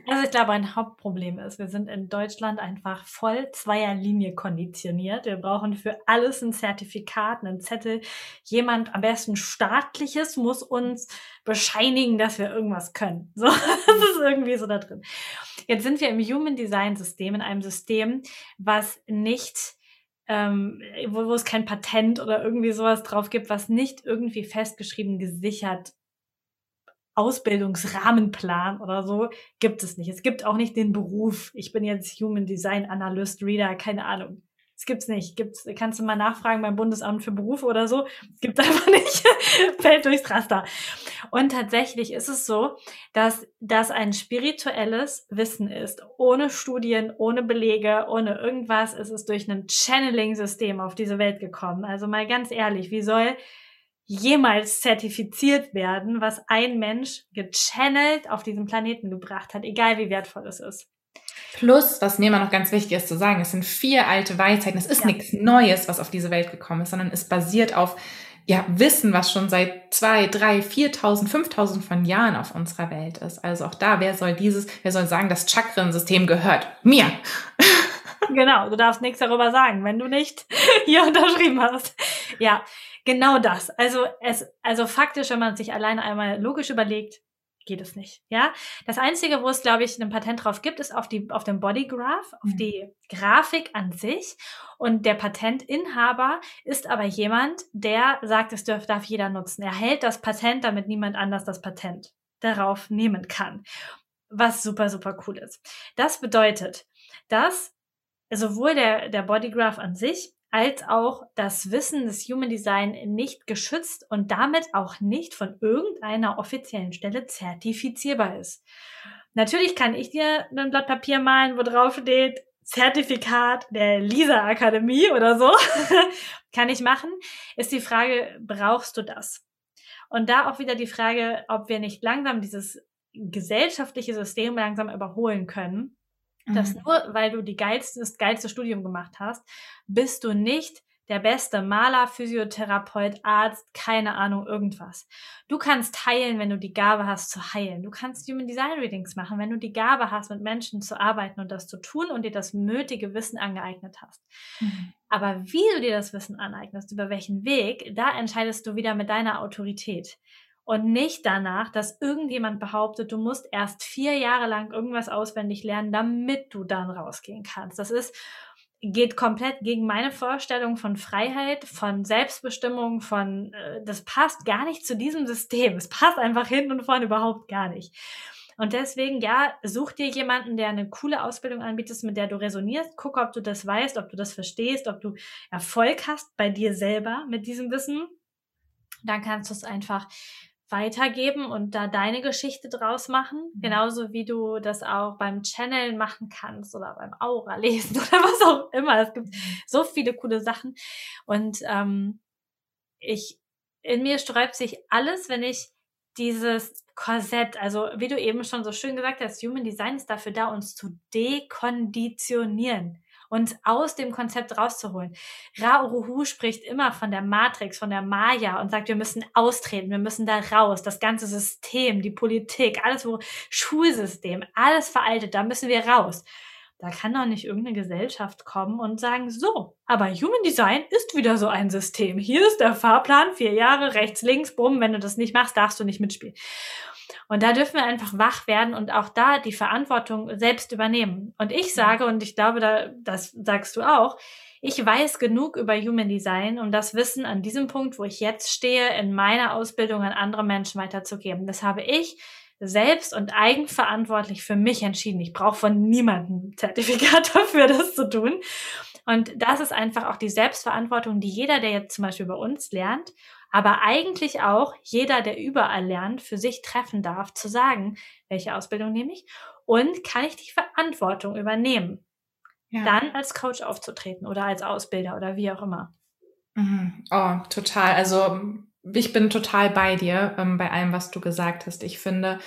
also ich glaube, ein Hauptproblem ist, wir sind in Deutschland einfach voll zweier Linie konditioniert. Wir brauchen für alles ein Zertifikat, einen Zettel. Jemand, am besten staatliches, muss uns bescheinigen, dass wir irgendwas können. So, das ist irgendwie so da drin. Jetzt sind wir im Human Design System, in einem System, was nicht ähm, wo, wo es kein Patent oder irgendwie sowas drauf gibt, was nicht irgendwie festgeschrieben, gesichert Ausbildungsrahmenplan oder so gibt es nicht. Es gibt auch nicht den Beruf. Ich bin jetzt Human Design Analyst, Reader, keine Ahnung. Das gibt's nicht. Gibt's, kannst du mal nachfragen beim Bundesamt für Berufe oder so. Gibt's einfach nicht. Fällt durchs Raster. Und tatsächlich ist es so, dass das ein spirituelles Wissen ist. Ohne Studien, ohne Belege, ohne irgendwas ist es durch ein Channeling-System auf diese Welt gekommen. Also mal ganz ehrlich, wie soll jemals zertifiziert werden, was ein Mensch gechannelt auf diesem Planeten gebracht hat, egal wie wertvoll es ist. Plus, was mir immer noch ganz wichtig ist zu sagen, es sind vier alte Weisheiten. Es ist ja. nichts Neues, was auf diese Welt gekommen ist, sondern es basiert auf ja, Wissen, was schon seit zwei, drei, viertausend, fünftausend von Jahren auf unserer Welt ist. Also auch da, wer soll dieses, wer soll sagen, das Chakrensystem gehört? Mir! Genau, du darfst nichts darüber sagen, wenn du nicht hier unterschrieben hast. Ja, genau das. Also es, also faktisch, wenn man sich alleine einmal logisch überlegt, geht es nicht. Ja, das einzige, wo es glaube ich ein Patent drauf gibt, ist auf die auf dem Bodygraph, auf mhm. die Grafik an sich. Und der Patentinhaber ist aber jemand, der sagt, es darf, darf jeder nutzen. Er hält das Patent, damit niemand anders das Patent darauf nehmen kann. Was super super cool ist. Das bedeutet, dass sowohl der der Bodygraph an sich als auch das Wissen des Human Design nicht geschützt und damit auch nicht von irgendeiner offiziellen Stelle zertifizierbar ist. Natürlich kann ich dir ein Blatt Papier malen, wo drauf steht Zertifikat der Lisa Akademie oder so. kann ich machen. Ist die Frage, brauchst du das? Und da auch wieder die Frage, ob wir nicht langsam dieses gesellschaftliche System langsam überholen können dass mhm. nur weil du die geilste, das geilste Studium gemacht hast, bist du nicht der beste Maler, Physiotherapeut, Arzt, keine Ahnung, irgendwas. Du kannst heilen, wenn du die Gabe hast zu heilen. Du kannst Human Design Readings machen, wenn du die Gabe hast, mit Menschen zu arbeiten und das zu tun und dir das nötige Wissen angeeignet hast. Mhm. Aber wie du dir das Wissen aneignest, über welchen Weg, da entscheidest du wieder mit deiner Autorität und nicht danach, dass irgendjemand behauptet, du musst erst vier Jahre lang irgendwas auswendig lernen, damit du dann rausgehen kannst. Das ist geht komplett gegen meine Vorstellung von Freiheit, von Selbstbestimmung, von äh, das passt gar nicht zu diesem System. Es passt einfach hinten und vorne überhaupt gar nicht. Und deswegen, ja, such dir jemanden, der eine coole Ausbildung anbietet, mit der du resonierst. Guck, ob du das weißt, ob du das verstehst, ob du Erfolg hast bei dir selber mit diesem Wissen. Dann kannst du es einfach weitergeben und da deine Geschichte draus machen. Mhm. Genauso wie du das auch beim Channel machen kannst oder beim Aura lesen oder was auch immer. Es gibt so viele coole Sachen. Und ähm, ich, in mir sträubt sich alles, wenn ich dieses Korsett, also wie du eben schon so schön gesagt hast, Human Design ist dafür da, uns zu dekonditionieren uns aus dem Konzept rauszuholen. Ra Uruhu spricht immer von der Matrix, von der Maya und sagt, wir müssen austreten, wir müssen da raus. Das ganze System, die Politik, alles, wo Schulsystem, alles veraltet, da müssen wir raus. Da kann doch nicht irgendeine Gesellschaft kommen und sagen, so, aber Human Design ist wieder so ein System. Hier ist der Fahrplan, vier Jahre, rechts, links, bumm, wenn du das nicht machst, darfst du nicht mitspielen. Und da dürfen wir einfach wach werden und auch da die Verantwortung selbst übernehmen. Und ich sage, und ich glaube, da, das sagst du auch, ich weiß genug über Human Design, um das Wissen an diesem Punkt, wo ich jetzt stehe, in meiner Ausbildung an andere Menschen weiterzugeben. Das habe ich selbst und eigenverantwortlich für mich entschieden. Ich brauche von niemandem Zertifikat dafür, das zu tun. Und das ist einfach auch die Selbstverantwortung, die jeder, der jetzt zum Beispiel bei uns lernt, aber eigentlich auch jeder, der überall lernt, für sich treffen darf, zu sagen, welche Ausbildung nehme ich und kann ich die Verantwortung übernehmen, ja. dann als Coach aufzutreten oder als Ausbilder oder wie auch immer. Mhm. Oh, total. Also ich bin total bei dir, ähm, bei allem, was du gesagt hast. Ich finde,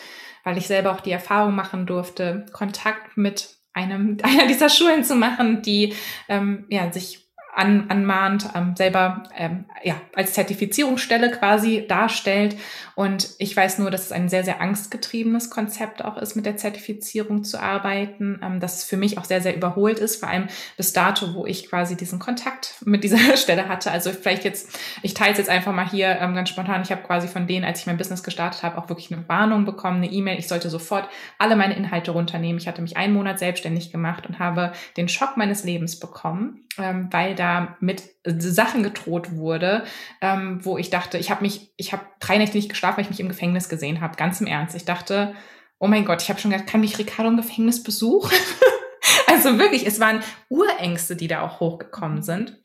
weil ich selber auch die Erfahrung machen durfte, Kontakt mit einem einer dieser Schulen zu machen, die ähm, ja sich an, anmahnt, ähm, selber ähm, ja, als Zertifizierungsstelle quasi darstellt. Und ich weiß nur, dass es ein sehr, sehr angstgetriebenes Konzept auch ist, mit der Zertifizierung zu arbeiten, ähm, dass es für mich auch sehr, sehr überholt ist, vor allem bis dato, wo ich quasi diesen Kontakt mit dieser Stelle hatte. Also vielleicht jetzt, ich teile es jetzt einfach mal hier ähm, ganz spontan. Ich habe quasi von denen, als ich mein Business gestartet habe, auch wirklich eine Warnung bekommen, eine E-Mail. Ich sollte sofort alle meine Inhalte runternehmen. Ich hatte mich einen Monat selbstständig gemacht und habe den Schock meines Lebens bekommen, ähm, weil da mit Sachen gedroht wurde, ähm, wo ich dachte, ich habe mich, ich habe drei Nächte nicht geschlafen, weil ich mich im Gefängnis gesehen habe. Ganz im Ernst. Ich dachte, oh mein Gott, ich habe schon gedacht, kann mich Ricardo im Gefängnis besuchen? also wirklich, es waren Urängste, die da auch hochgekommen sind.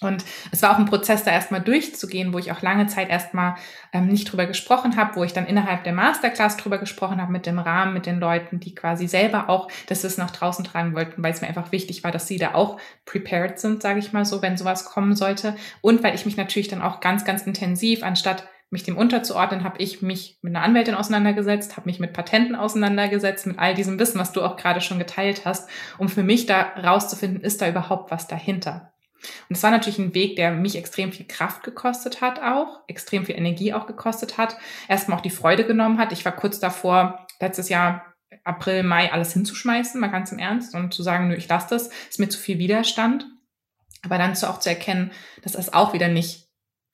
Und es war auch ein Prozess, da erstmal durchzugehen, wo ich auch lange Zeit erstmal ähm, nicht drüber gesprochen habe, wo ich dann innerhalb der Masterclass drüber gesprochen habe mit dem Rahmen, mit den Leuten, die quasi selber auch das Wissen nach draußen tragen wollten, weil es mir einfach wichtig war, dass sie da auch prepared sind, sage ich mal so, wenn sowas kommen sollte. Und weil ich mich natürlich dann auch ganz, ganz intensiv, anstatt mich dem unterzuordnen, habe ich mich mit einer Anwältin auseinandergesetzt, habe mich mit Patenten auseinandergesetzt, mit all diesem Wissen, was du auch gerade schon geteilt hast, um für mich da rauszufinden, ist da überhaupt was dahinter. Und es war natürlich ein Weg, der mich extrem viel Kraft gekostet hat auch, extrem viel Energie auch gekostet hat, erstmal auch die Freude genommen hat. Ich war kurz davor, letztes Jahr April, Mai alles hinzuschmeißen, mal ganz im Ernst und zu sagen, nö, ich lasse das, ist mir zu viel Widerstand. Aber dann zu auch zu erkennen, dass das auch wieder nicht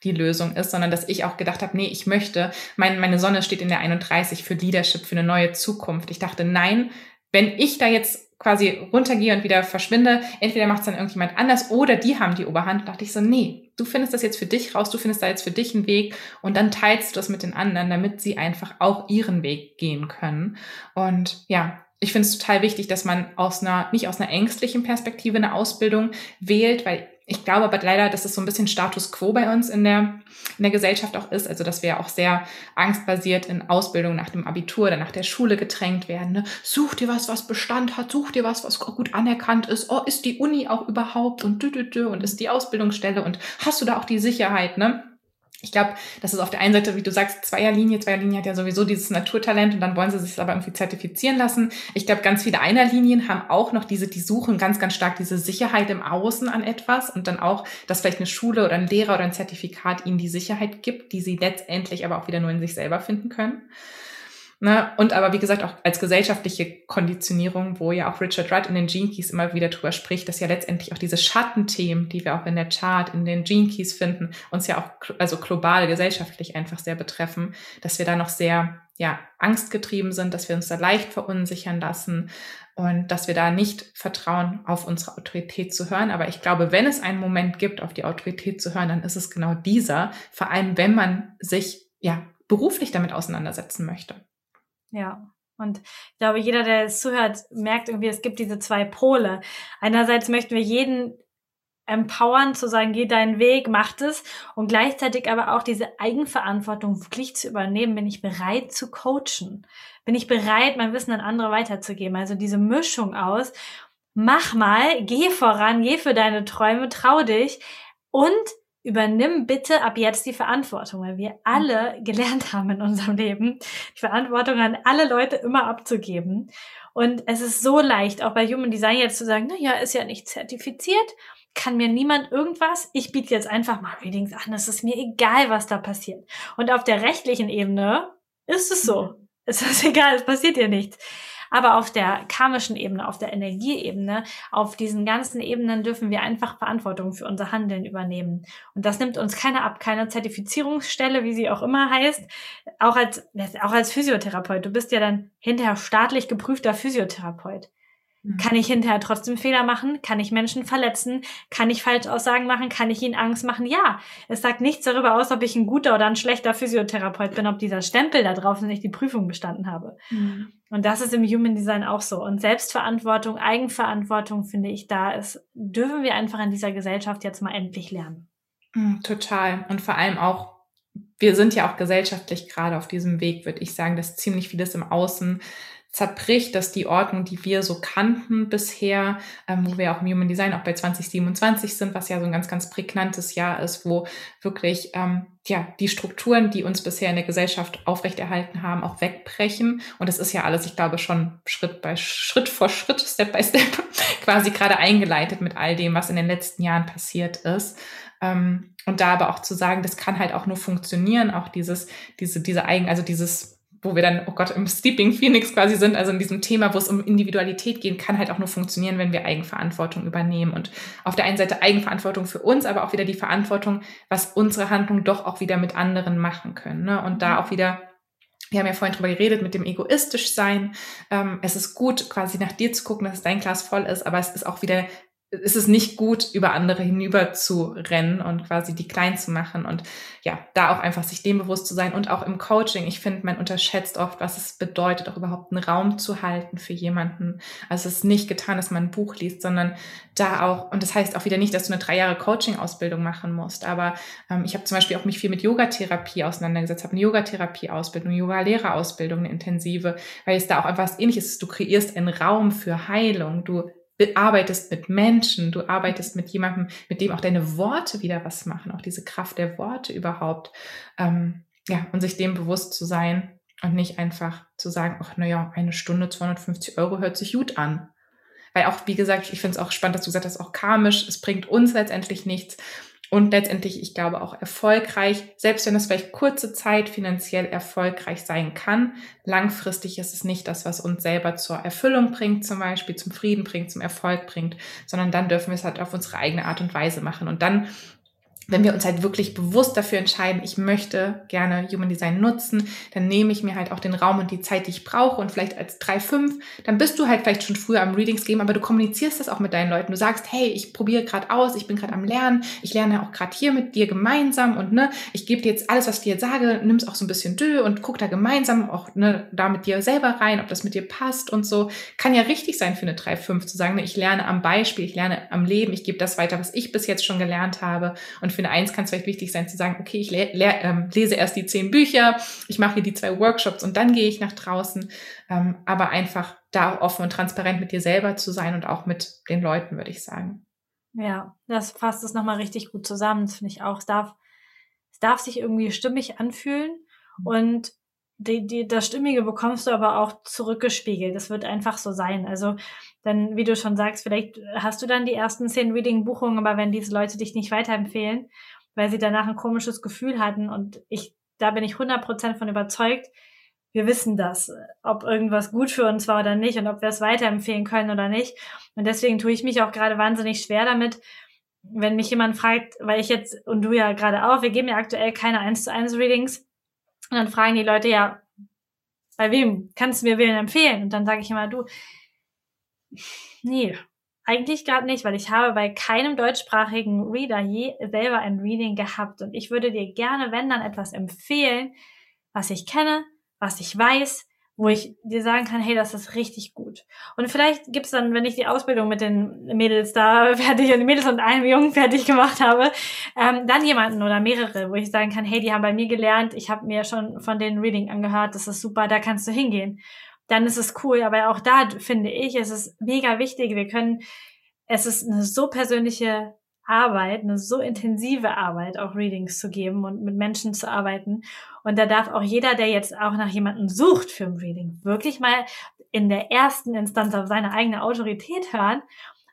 die Lösung ist, sondern dass ich auch gedacht habe, nee, ich möchte, mein, meine Sonne steht in der 31 für Leadership, für eine neue Zukunft. Ich dachte, nein, wenn ich da jetzt quasi runtergehe und wieder verschwinde, entweder macht es dann irgendjemand anders oder die haben die Oberhand. Da dachte ich so, nee, du findest das jetzt für dich raus, du findest da jetzt für dich einen Weg und dann teilst du das mit den anderen, damit sie einfach auch ihren Weg gehen können. Und ja, ich finde es total wichtig, dass man aus einer, nicht aus einer ängstlichen Perspektive eine Ausbildung wählt, weil ich glaube aber leider, dass es so ein bisschen Status quo bei uns in der, in der Gesellschaft auch ist. Also, dass wir auch sehr angstbasiert in Ausbildung nach dem Abitur oder nach der Schule gedrängt werden. Ne? Such dir was, was Bestand hat, such dir was, was gut anerkannt ist. Oh, ist die Uni auch überhaupt und dü, dü, dü, und ist die Ausbildungsstelle und hast du da auch die Sicherheit, ne? Ich glaube, das ist auf der einen Seite, wie du sagst, Zweierlinie. Zweierlinie hat ja sowieso dieses Naturtalent und dann wollen sie sich aber irgendwie zertifizieren lassen. Ich glaube, ganz viele Einerlinien haben auch noch diese, die suchen ganz, ganz stark diese Sicherheit im Außen an etwas und dann auch, dass vielleicht eine Schule oder ein Lehrer oder ein Zertifikat ihnen die Sicherheit gibt, die sie letztendlich aber auch wieder nur in sich selber finden können. Ne? Und aber wie gesagt auch als gesellschaftliche Konditionierung, wo ja auch Richard Rudd in den Gene Keys immer wieder drüber spricht, dass ja letztendlich auch diese Schattenthemen, die wir auch in der Chart, in den Gene Keys finden, uns ja auch also global gesellschaftlich einfach sehr betreffen, dass wir da noch sehr ja angstgetrieben sind, dass wir uns da leicht verunsichern lassen und dass wir da nicht vertrauen, auf unsere Autorität zu hören. Aber ich glaube, wenn es einen Moment gibt, auf die Autorität zu hören, dann ist es genau dieser, vor allem wenn man sich ja beruflich damit auseinandersetzen möchte. Ja. Und ich glaube, jeder, der es zuhört, merkt irgendwie, es gibt diese zwei Pole. Einerseits möchten wir jeden empowern, zu sagen, geh deinen Weg, mach es. Und gleichzeitig aber auch diese Eigenverantwortung wirklich zu übernehmen. Bin ich bereit zu coachen? Bin ich bereit, mein Wissen an andere weiterzugeben? Also diese Mischung aus, mach mal, geh voran, geh für deine Träume, trau dich und übernimm bitte ab jetzt die Verantwortung, weil wir alle gelernt haben in unserem Leben, die Verantwortung an alle Leute immer abzugeben. Und es ist so leicht, auch bei Human Design jetzt zu sagen, na ja, ist ja nicht zertifiziert, kann mir niemand irgendwas. Ich biete jetzt einfach mal Readings an. Es ist mir egal, was da passiert. Und auf der rechtlichen Ebene ist es so. Mhm. Es ist egal, es passiert dir nichts. Aber auf der karmischen Ebene, auf der Energieebene, auf diesen ganzen Ebenen dürfen wir einfach Verantwortung für unser Handeln übernehmen. Und das nimmt uns keiner ab, keine Zertifizierungsstelle, wie sie auch immer heißt. Auch als, auch als Physiotherapeut. Du bist ja dann hinterher staatlich geprüfter Physiotherapeut. Mhm. Kann ich hinterher trotzdem Fehler machen? Kann ich Menschen verletzen? Kann ich Falschaussagen machen? Kann ich ihnen Angst machen? Ja. Es sagt nichts darüber aus, ob ich ein guter oder ein schlechter Physiotherapeut bin, ob dieser Stempel da drauf ist und ich die Prüfung bestanden habe. Mhm. Und das ist im Human Design auch so. Und Selbstverantwortung, Eigenverantwortung, finde ich, da ist, dürfen wir einfach in dieser Gesellschaft jetzt mal endlich lernen. Mhm, total. Und vor allem auch, wir sind ja auch gesellschaftlich gerade auf diesem Weg, würde ich sagen, dass ziemlich vieles im Außen zerbricht, dass die Ordnung, die wir so kannten bisher, ähm, wo wir auch im Human Design auch bei 2027 sind, was ja so ein ganz, ganz prägnantes Jahr ist, wo wirklich ähm, ja die Strukturen, die uns bisher in der Gesellschaft aufrechterhalten haben, auch wegbrechen. Und das ist ja alles, ich glaube, schon Schritt bei Schritt vor Schritt, Step by Step, quasi gerade eingeleitet mit all dem, was in den letzten Jahren passiert ist. Ähm, und da aber auch zu sagen, das kann halt auch nur funktionieren, auch dieses, diese, diese Eigen, also dieses wo wir dann, oh Gott, im Sleeping Phoenix quasi sind, also in diesem Thema, wo es um Individualität geht, kann halt auch nur funktionieren, wenn wir Eigenverantwortung übernehmen. Und auf der einen Seite Eigenverantwortung für uns, aber auch wieder die Verantwortung, was unsere Handlungen doch auch wieder mit anderen machen können. Ne? Und da auch wieder wir haben ja vorhin drüber geredet mit dem egoistisch sein. Ähm, es ist gut, quasi nach dir zu gucken, dass dein Glas voll ist, aber es ist auch wieder ist es nicht gut, über andere hinüber zu rennen und quasi die klein zu machen und ja, da auch einfach sich dem bewusst zu sein und auch im Coaching. Ich finde, man unterschätzt oft, was es bedeutet, auch überhaupt einen Raum zu halten für jemanden. Also es ist nicht getan, dass man ein Buch liest, sondern da auch, und das heißt auch wieder nicht, dass du eine drei Jahre Coaching-Ausbildung machen musst, aber ähm, ich habe zum Beispiel auch mich viel mit Yogatherapie auseinandergesetzt, habe eine Yogatherapie-Ausbildung, Yoga-Lehrerausbildung, eine intensive, weil es da auch einfach was ähnliches ist. Du kreierst einen Raum für Heilung, du arbeitest mit Menschen, du arbeitest mit jemandem, mit dem auch deine Worte wieder was machen, auch diese Kraft der Worte überhaupt. Ähm, ja, und sich dem bewusst zu sein und nicht einfach zu sagen, ach naja, eine Stunde 250 Euro hört sich gut an. Weil auch, wie gesagt, ich finde es auch spannend, dass du gesagt hast, auch karmisch, es bringt uns letztendlich nichts und letztendlich, ich glaube, auch erfolgreich, selbst wenn es vielleicht kurze Zeit finanziell erfolgreich sein kann, langfristig ist es nicht das, was uns selber zur Erfüllung bringt, zum Beispiel zum Frieden bringt, zum Erfolg bringt, sondern dann dürfen wir es halt auf unsere eigene Art und Weise machen. Und dann wenn wir uns halt wirklich bewusst dafür entscheiden, ich möchte gerne Human Design nutzen, dann nehme ich mir halt auch den Raum und die Zeit, die ich brauche und vielleicht als 3-5, dann bist du halt vielleicht schon früher am Readings geben, aber du kommunizierst das auch mit deinen Leuten. Du sagst, hey, ich probiere gerade aus, ich bin gerade am Lernen, ich lerne auch gerade hier mit dir gemeinsam und ne, ich gebe dir jetzt alles, was ich dir sage, nimm's auch so ein bisschen dö und guck da gemeinsam auch ne, da mit dir selber rein, ob das mit dir passt und so. Kann ja richtig sein für eine 3-5 zu sagen, ne, ich lerne am Beispiel, ich lerne am Leben, ich gebe das weiter, was ich bis jetzt schon gelernt habe und für eine Eins kann es vielleicht wichtig sein zu sagen, okay, ich le ähm, lese erst die zehn Bücher, ich mache hier die zwei Workshops und dann gehe ich nach draußen. Ähm, aber einfach da offen und transparent mit dir selber zu sein und auch mit den Leuten, würde ich sagen. Ja, das fasst es nochmal richtig gut zusammen. Das finde ich auch. Es darf, es darf sich irgendwie stimmig anfühlen mhm. und die, die, das Stimmige bekommst du aber auch zurückgespiegelt. Das wird einfach so sein. Also, dann, wie du schon sagst, vielleicht hast du dann die ersten zehn Reading-Buchungen, aber wenn diese Leute dich nicht weiterempfehlen, weil sie danach ein komisches Gefühl hatten und ich, da bin ich 100% von überzeugt, wir wissen das, ob irgendwas gut für uns war oder nicht und ob wir es weiterempfehlen können oder nicht. Und deswegen tue ich mich auch gerade wahnsinnig schwer damit, wenn mich jemand fragt, weil ich jetzt und du ja gerade auch, wir geben ja aktuell keine 1 zu 1 Readings und dann fragen die Leute ja, bei wem kannst du mir wen empfehlen? Und dann sage ich immer, du, nee, eigentlich gerade nicht, weil ich habe bei keinem deutschsprachigen Reader je selber ein Reading gehabt. Und ich würde dir gerne, wenn dann etwas empfehlen, was ich kenne, was ich weiß, wo ich dir sagen kann, hey, das ist richtig gut. Und vielleicht gibt's dann, wenn ich die Ausbildung mit den Mädels da fertig, die Mädels und einem Jungen fertig gemacht habe, ähm, dann jemanden oder mehrere, wo ich sagen kann, hey, die haben bei mir gelernt, ich habe mir schon von den Reading angehört, das ist super, da kannst du hingehen. Dann ist es cool. Aber auch da finde ich, es ist mega wichtig. Wir können, es ist eine so persönliche Arbeit, eine so intensive Arbeit, auch Readings zu geben und mit Menschen zu arbeiten. Und da darf auch jeder, der jetzt auch nach jemandem sucht für ein Reading, wirklich mal in der ersten Instanz auf seine eigene Autorität hören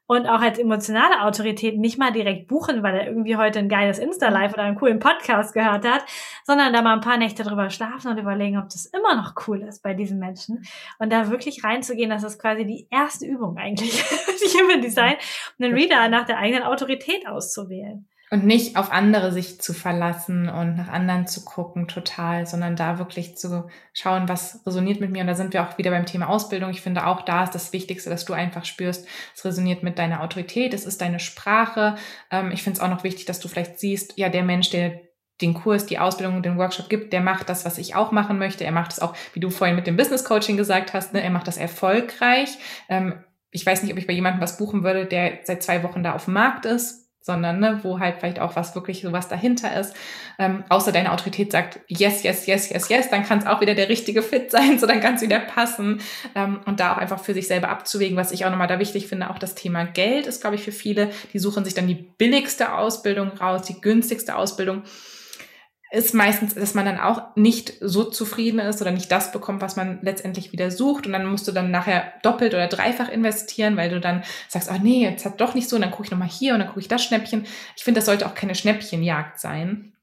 und auch als emotionale Autorität nicht mal direkt buchen, weil er irgendwie heute ein geiles Insta-Live oder einen coolen Podcast gehört hat, sondern da mal ein paar Nächte drüber schlafen und überlegen, ob das immer noch cool ist bei diesen Menschen. Und da wirklich reinzugehen, das ist quasi die erste Übung eigentlich, die Human Design, einen Reader nach der eigenen Autorität auszuwählen. Und nicht auf andere sich zu verlassen und nach anderen zu gucken, total, sondern da wirklich zu schauen, was resoniert mit mir. Und da sind wir auch wieder beim Thema Ausbildung. Ich finde auch da ist das Wichtigste, dass du einfach spürst, es resoniert mit deiner Autorität, es ist deine Sprache. Ähm, ich finde es auch noch wichtig, dass du vielleicht siehst, ja, der Mensch, der den Kurs, die Ausbildung, den Workshop gibt, der macht das, was ich auch machen möchte. Er macht es auch, wie du vorhin mit dem Business Coaching gesagt hast, ne? er macht das erfolgreich. Ähm, ich weiß nicht, ob ich bei jemandem was buchen würde, der seit zwei Wochen da auf dem Markt ist sondern ne, wo halt vielleicht auch was wirklich so was dahinter ist. Ähm, außer deine Autorität sagt yes, yes, yes, yes, yes, dann kann es auch wieder der richtige Fit sein, so dann kann es wieder passen ähm, und da auch einfach für sich selber abzuwägen, was ich auch nochmal da wichtig finde, auch das Thema Geld ist, glaube ich, für viele, die suchen sich dann die billigste Ausbildung raus, die günstigste Ausbildung ist meistens, dass man dann auch nicht so zufrieden ist oder nicht das bekommt, was man letztendlich wieder sucht. Und dann musst du dann nachher doppelt oder dreifach investieren, weil du dann sagst, oh nee, jetzt hat doch nicht so, und dann gucke ich nochmal hier und dann gucke ich das Schnäppchen. Ich finde, das sollte auch keine Schnäppchenjagd sein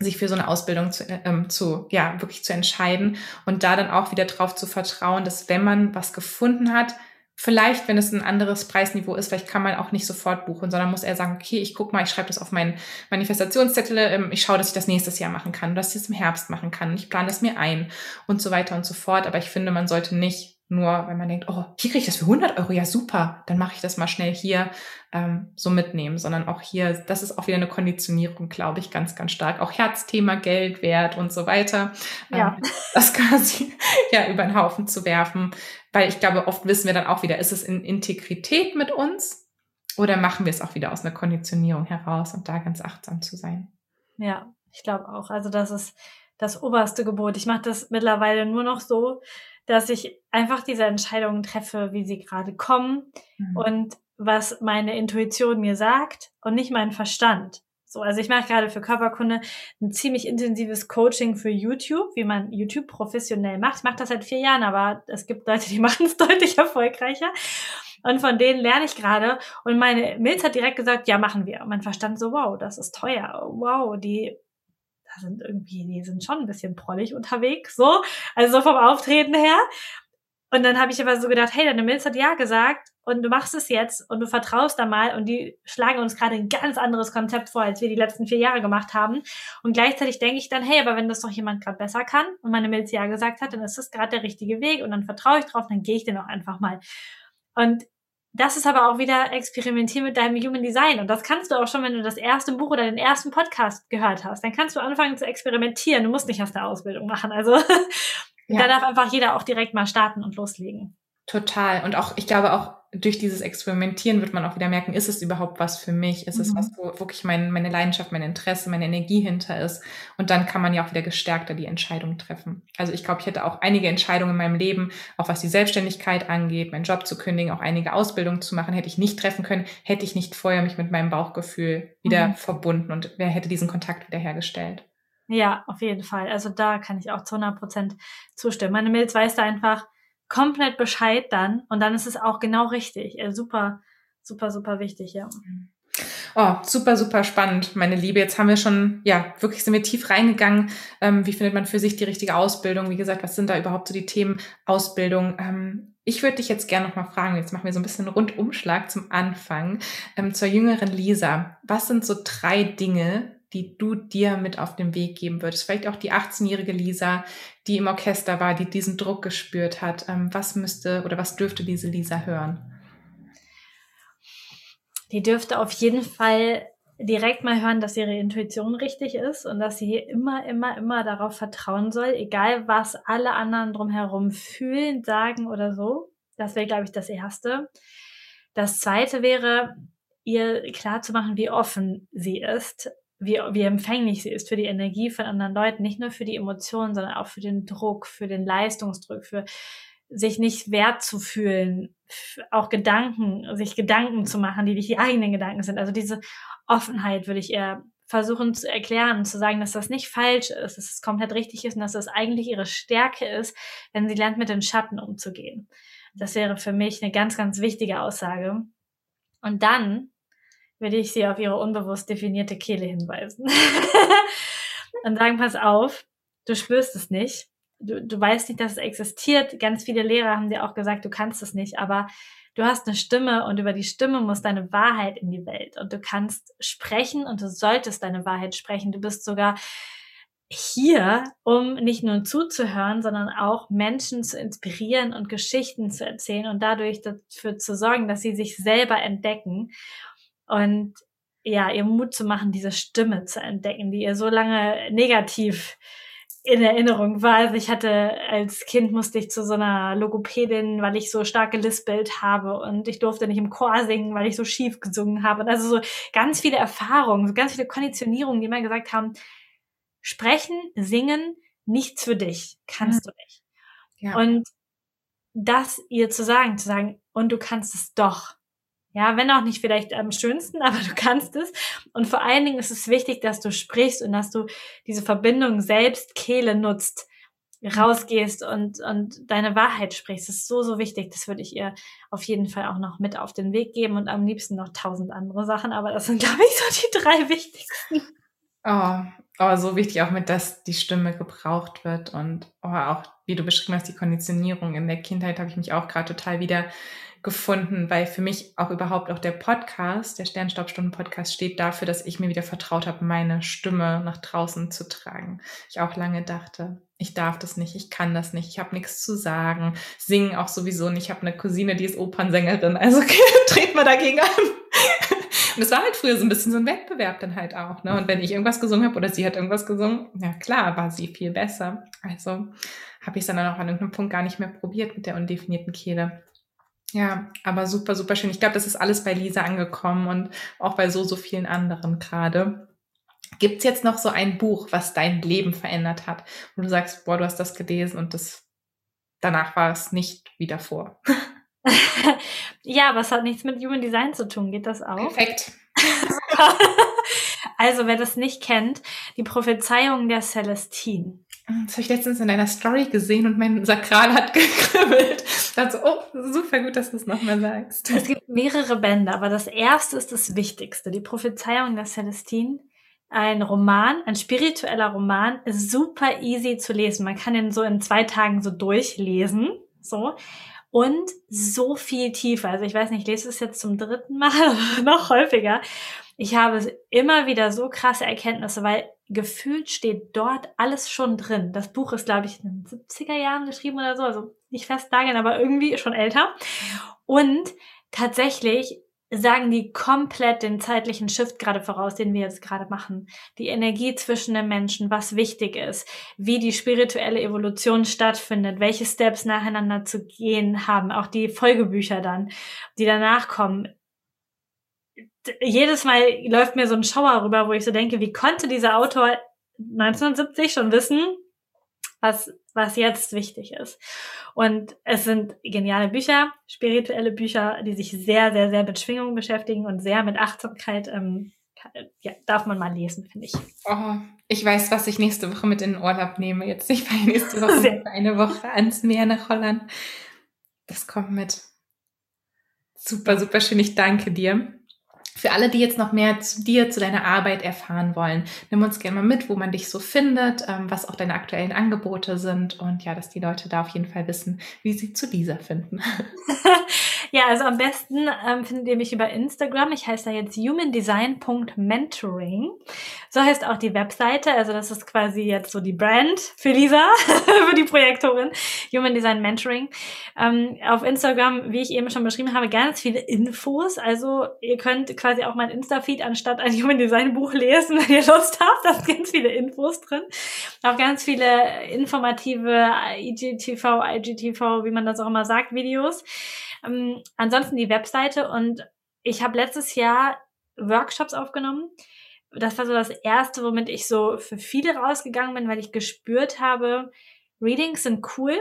sich für so eine Ausbildung zu, ähm, zu, ja, wirklich zu entscheiden und da dann auch wieder drauf zu vertrauen, dass wenn man was gefunden hat, vielleicht, wenn es ein anderes Preisniveau ist, vielleicht kann man auch nicht sofort buchen, sondern muss er sagen, okay, ich guck mal, ich schreibe das auf meinen Manifestationszettel, ähm, ich schaue, dass ich das nächstes Jahr machen kann, dass ich es im Herbst machen kann, ich plane es mir ein und so weiter und so fort. Aber ich finde, man sollte nicht nur, wenn man denkt, oh, hier kriege ich das für 100 Euro, ja super, dann mache ich das mal schnell hier ähm, so mitnehmen, sondern auch hier, das ist auch wieder eine Konditionierung, glaube ich, ganz, ganz stark. Auch Herzthema, Geld, Wert und so weiter. Ja. Ähm, das quasi ja über den Haufen zu werfen, weil ich glaube, oft wissen wir dann auch wieder, ist es in Integrität mit uns oder machen wir es auch wieder aus einer Konditionierung heraus und da ganz achtsam zu sein. Ja, ich glaube auch. Also das ist das oberste Gebot. Ich mache das mittlerweile nur noch so, dass ich einfach diese Entscheidungen treffe, wie sie gerade kommen mhm. und was meine Intuition mir sagt und nicht mein Verstand. So, also ich mache gerade für Körperkunde ein ziemlich intensives Coaching für YouTube, wie man YouTube professionell macht. Ich mache das seit vier Jahren, aber es gibt Leute, die machen es deutlich erfolgreicher. Und von denen lerne ich gerade. Und meine Milz hat direkt gesagt, ja, machen wir. Und mein Verstand so, wow, das ist teuer. Wow, die da sind irgendwie, die sind schon ein bisschen prollig unterwegs, so. Also so vom Auftreten her. Und dann habe ich aber so gedacht, hey, deine Milz hat ja gesagt und du machst es jetzt und du vertraust da mal und die schlagen uns gerade ein ganz anderes Konzept vor, als wir die letzten vier Jahre gemacht haben. Und gleichzeitig denke ich dann, hey, aber wenn das doch jemand gerade besser kann und meine Milz ja gesagt hat, dann ist das gerade der richtige Weg und dann vertraue ich drauf, dann gehe ich den auch einfach mal. Und das ist aber auch wieder experimentieren mit deinem Human Design. Und das kannst du auch schon, wenn du das erste Buch oder den ersten Podcast gehört hast. Dann kannst du anfangen zu experimentieren. Du musst nicht aus der Ausbildung machen. Also ja. da darf einfach jeder auch direkt mal starten und loslegen. Total. Und auch, ich glaube auch, durch dieses Experimentieren wird man auch wieder merken, ist es überhaupt was für mich? Ist mhm. es was, wo wirklich mein, meine Leidenschaft, mein Interesse, meine Energie hinter ist? Und dann kann man ja auch wieder gestärkter die Entscheidung treffen. Also ich glaube, ich hätte auch einige Entscheidungen in meinem Leben, auch was die Selbstständigkeit angeht, meinen Job zu kündigen, auch einige Ausbildungen zu machen, hätte ich nicht treffen können, hätte ich nicht vorher mich mit meinem Bauchgefühl wieder mhm. verbunden und wer hätte diesen Kontakt wieder hergestellt. Ja, auf jeden Fall. Also da kann ich auch zu 100 Prozent zustimmen. Meine Milz weiß da einfach, komplett Bescheid dann und dann ist es auch genau richtig. Äh, super, super, super wichtig, ja. Oh, super, super spannend, meine Liebe. Jetzt haben wir schon, ja, wirklich sind wir tief reingegangen. Ähm, wie findet man für sich die richtige Ausbildung? Wie gesagt, was sind da überhaupt so die Themen Ausbildung? Ähm, ich würde dich jetzt gerne noch mal fragen, jetzt machen wir so ein bisschen Rundumschlag zum Anfang, ähm, zur jüngeren Lisa. Was sind so drei Dinge, die du dir mit auf den Weg geben würdest? Vielleicht auch die 18-jährige Lisa, die im Orchester war, die diesen Druck gespürt hat. Ähm, was müsste oder was dürfte diese Lisa hören? Die dürfte auf jeden Fall direkt mal hören, dass ihre Intuition richtig ist und dass sie immer, immer, immer darauf vertrauen soll, egal was alle anderen drumherum fühlen, sagen oder so. Das wäre, glaube ich, das Erste. Das Zweite wäre, ihr klar zu machen, wie offen sie ist wie, wie empfänglich sie ist für die Energie von anderen Leuten, nicht nur für die Emotionen, sondern auch für den Druck, für den Leistungsdruck, für sich nicht wert zu fühlen, auch Gedanken, sich Gedanken zu machen, die nicht die eigenen Gedanken sind. Also diese Offenheit würde ich eher versuchen zu erklären, zu sagen, dass das nicht falsch ist, dass es komplett richtig ist und dass das eigentlich ihre Stärke ist, wenn sie lernt, mit den Schatten umzugehen. Das wäre für mich eine ganz, ganz wichtige Aussage. Und dann würde ich sie auf ihre unbewusst definierte Kehle hinweisen und sagen, pass auf, du spürst es nicht. Du, du weißt nicht, dass es existiert. Ganz viele Lehrer haben dir auch gesagt, du kannst es nicht, aber du hast eine Stimme und über die Stimme muss deine Wahrheit in die Welt und du kannst sprechen und du solltest deine Wahrheit sprechen. Du bist sogar hier, um nicht nur zuzuhören, sondern auch Menschen zu inspirieren und Geschichten zu erzählen und dadurch dafür zu sorgen, dass sie sich selber entdecken und ja, ihr Mut zu machen, diese Stimme zu entdecken, die ihr so lange negativ in Erinnerung war. Also ich hatte als Kind musste ich zu so einer Logopädin, weil ich so stark gelispelt habe und ich durfte nicht im Chor singen, weil ich so schief gesungen habe. Und also so ganz viele Erfahrungen, so ganz viele Konditionierungen, die mir gesagt haben, sprechen, singen, nichts für dich, kannst mhm. du nicht. Ja. Und das ihr zu sagen, zu sagen, und du kannst es doch. Ja, wenn auch nicht vielleicht am schönsten, aber du kannst es. Und vor allen Dingen ist es wichtig, dass du sprichst und dass du diese Verbindung selbst Kehle nutzt, rausgehst und, und deine Wahrheit sprichst. Das ist so, so wichtig. Das würde ich ihr auf jeden Fall auch noch mit auf den Weg geben und am liebsten noch tausend andere Sachen. Aber das sind, glaube ich, so die drei wichtigsten. Oh, oh, so wichtig auch mit, dass die Stimme gebraucht wird und oh, auch, wie du beschrieben hast, die Konditionierung in der Kindheit habe ich mich auch gerade total wieder gefunden, weil für mich auch überhaupt auch der Podcast, der Sternstaubstunden-Podcast steht dafür, dass ich mir wieder vertraut habe, meine Stimme nach draußen zu tragen. Ich auch lange dachte, ich darf das nicht, ich kann das nicht, ich habe nichts zu sagen, singen auch sowieso nicht. Ich habe eine Cousine, die ist Opernsängerin, also dreht mal dagegen an. Und es war halt früher so ein bisschen so ein Wettbewerb dann halt auch. Ne? Und wenn ich irgendwas gesungen habe oder sie hat irgendwas gesungen, ja klar, war sie viel besser. Also habe ich es dann auch an irgendeinem Punkt gar nicht mehr probiert mit der undefinierten Kehle. Ja, aber super, super schön. Ich glaube, das ist alles bei Lisa angekommen und auch bei so, so vielen anderen gerade. Gibt es jetzt noch so ein Buch, was dein Leben verändert hat, wo du sagst, boah, du hast das gelesen und das danach war es nicht wie davor? ja, aber es hat nichts mit Human Design zu tun. Geht das auch? Perfekt. also, wer das nicht kennt, die Prophezeiung der Celestine. Das habe ich letztens in deiner Story gesehen und mein Sakral hat gekribbelt. Also, oh, super gut, dass du es nochmal sagst. Es gibt mehrere Bände, aber das erste ist das Wichtigste. Die Prophezeiung der Celestine. Ein Roman, ein spiritueller Roman, ist super easy zu lesen. Man kann ihn so in zwei Tagen so durchlesen. So. Und so viel tiefer. Also ich weiß nicht, ich lese es jetzt zum dritten Mal noch häufiger. Ich habe immer wieder so krasse Erkenntnisse, weil gefühlt steht dort alles schon drin. Das Buch ist, glaube ich, in den 70er Jahren geschrieben oder so, also nicht fest dagen, aber irgendwie schon älter. Und tatsächlich sagen die komplett den zeitlichen Shift gerade voraus, den wir jetzt gerade machen. Die Energie zwischen den Menschen, was wichtig ist, wie die spirituelle Evolution stattfindet, welche Steps nacheinander zu gehen haben, auch die Folgebücher dann, die danach kommen jedes Mal läuft mir so ein Schauer rüber, wo ich so denke, wie konnte dieser Autor 1970 schon wissen, was, was jetzt wichtig ist. Und es sind geniale Bücher, spirituelle Bücher, die sich sehr, sehr, sehr mit Schwingungen beschäftigen und sehr mit Achtsamkeit. Ähm, ja, darf man mal lesen, finde ich. Oh, ich weiß, was ich nächste Woche mit in den Urlaub nehme. Jetzt nicht bei nächste Woche, für eine Woche ans Meer nach Holland. Das kommt mit. Super, super schön. Ich danke dir. Für alle, die jetzt noch mehr zu dir, zu deiner Arbeit erfahren wollen, nimm uns gerne mal mit, wo man dich so findet, ähm, was auch deine aktuellen Angebote sind und ja, dass die Leute da auf jeden Fall wissen, wie sie zu dieser finden. ja, also am besten ähm, findet ihr mich über Instagram. Ich heiße da jetzt humandesign.mentoring. So heißt auch die Webseite. Also das ist quasi jetzt so die Brand für Lisa, für die Projektorin. Human Design Mentoring. Ähm, auf Instagram, wie ich eben schon beschrieben habe, ganz viele Infos. Also ihr könnt quasi auch mein Insta-Feed anstatt ein Human Design Buch lesen, wenn ihr Lust habt. Da sind ganz viele Infos drin. Auch ganz viele informative IGTV, IGTV, wie man das auch immer sagt, Videos. Ähm, ansonsten die Webseite und ich habe letztes Jahr Workshops aufgenommen. Das war so das erste, womit ich so für viele rausgegangen bin, weil ich gespürt habe, Readings sind cool,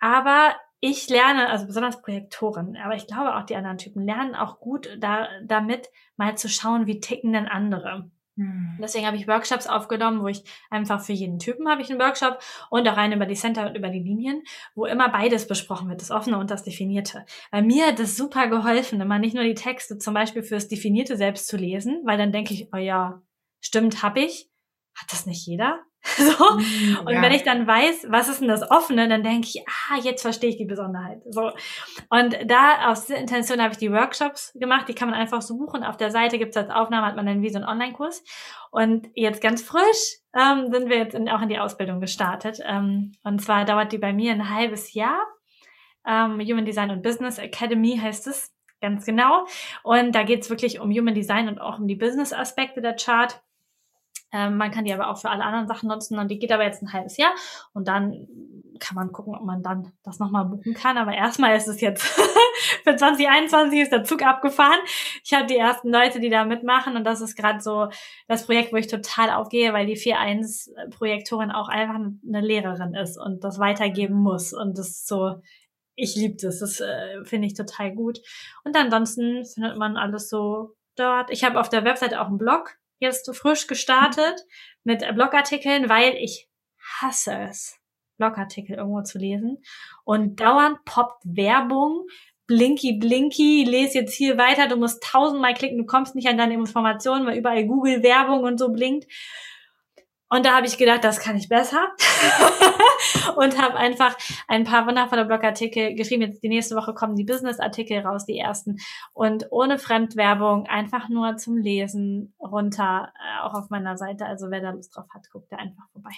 Aber ich lerne, also besonders Projektoren, aber ich glaube auch die anderen Typen lernen auch gut da, damit mal zu schauen, wie ticken denn andere. Hm. Deswegen habe ich Workshops aufgenommen, wo ich einfach für jeden Typen habe ich einen Workshop und auch rein über die Center und über die Linien, wo immer beides besprochen wird, das Offene und das Definierte. Bei mir hat es super geholfen, immer nicht nur die Texte zum Beispiel fürs Definierte selbst zu lesen, weil dann denke ich, oh ja, stimmt, habe ich. Hat das nicht jeder? So. Mm, und ja. wenn ich dann weiß, was ist denn das Offene, dann denke ich, ah, jetzt verstehe ich die Besonderheit. So. Und da aus dieser Intention habe ich die Workshops gemacht. Die kann man einfach suchen. Auf der Seite gibt es als Aufnahme, hat man dann wie so einen Online-Kurs. Und jetzt ganz frisch ähm, sind wir jetzt in, auch in die Ausbildung gestartet. Ähm, und zwar dauert die bei mir ein halbes Jahr. Ähm, Human Design und Business Academy heißt es ganz genau. Und da geht es wirklich um Human Design und auch um die Business-Aspekte der Chart. Ähm, man kann die aber auch für alle anderen Sachen nutzen und die geht aber jetzt ein halbes Jahr und dann kann man gucken, ob man dann das nochmal buchen kann. Aber erstmal ist es jetzt für 2021 ist der Zug abgefahren. Ich habe die ersten Leute, die da mitmachen und das ist gerade so das Projekt, wo ich total aufgehe, weil die 4.1-Projektorin auch einfach eine Lehrerin ist und das weitergeben muss und das ist so ich liebe das, das äh, finde ich total gut. Und ansonsten findet man alles so dort. Ich habe auf der Website auch einen Blog, jetzt frisch gestartet mit Blogartikeln, weil ich hasse es, Blogartikel irgendwo zu lesen. Und dauernd poppt Werbung, blinky blinky, lese jetzt hier weiter, du musst tausendmal klicken, du kommst nicht an deine Informationen, weil überall Google Werbung und so blinkt. Und da habe ich gedacht, das kann ich besser. und habe einfach ein paar wundervolle Blogartikel geschrieben. Jetzt die nächste Woche kommen die Business-Artikel raus, die ersten. Und ohne Fremdwerbung, einfach nur zum Lesen runter, äh, auch auf meiner Seite. Also wer da Lust drauf hat, guckt da einfach vorbei.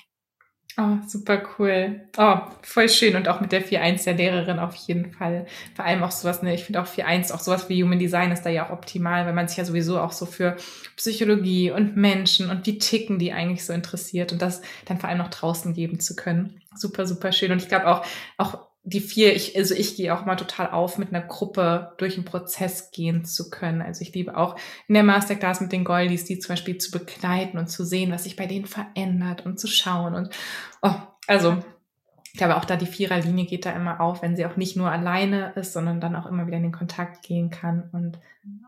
Oh, super cool. Oh, voll schön. Und auch mit der 4.1 der Lehrerin auf jeden Fall. Vor allem auch sowas, ne, ich finde auch 4.1, auch sowas wie Human Design ist da ja auch optimal, weil man sich ja sowieso auch so für Psychologie und Menschen und wie ticken die eigentlich so interessiert und das dann vor allem noch draußen geben zu können. Super, super schön. Und ich glaube auch, auch die vier, ich, also ich gehe auch mal total auf, mit einer Gruppe durch einen Prozess gehen zu können. Also ich liebe auch in der Masterclass mit den Goldies, die zum Beispiel zu begleiten und zu sehen, was sich bei denen verändert und zu schauen. Und oh, also ich glaube auch da die Viererlinie geht da immer auf, wenn sie auch nicht nur alleine ist, sondern dann auch immer wieder in den Kontakt gehen kann und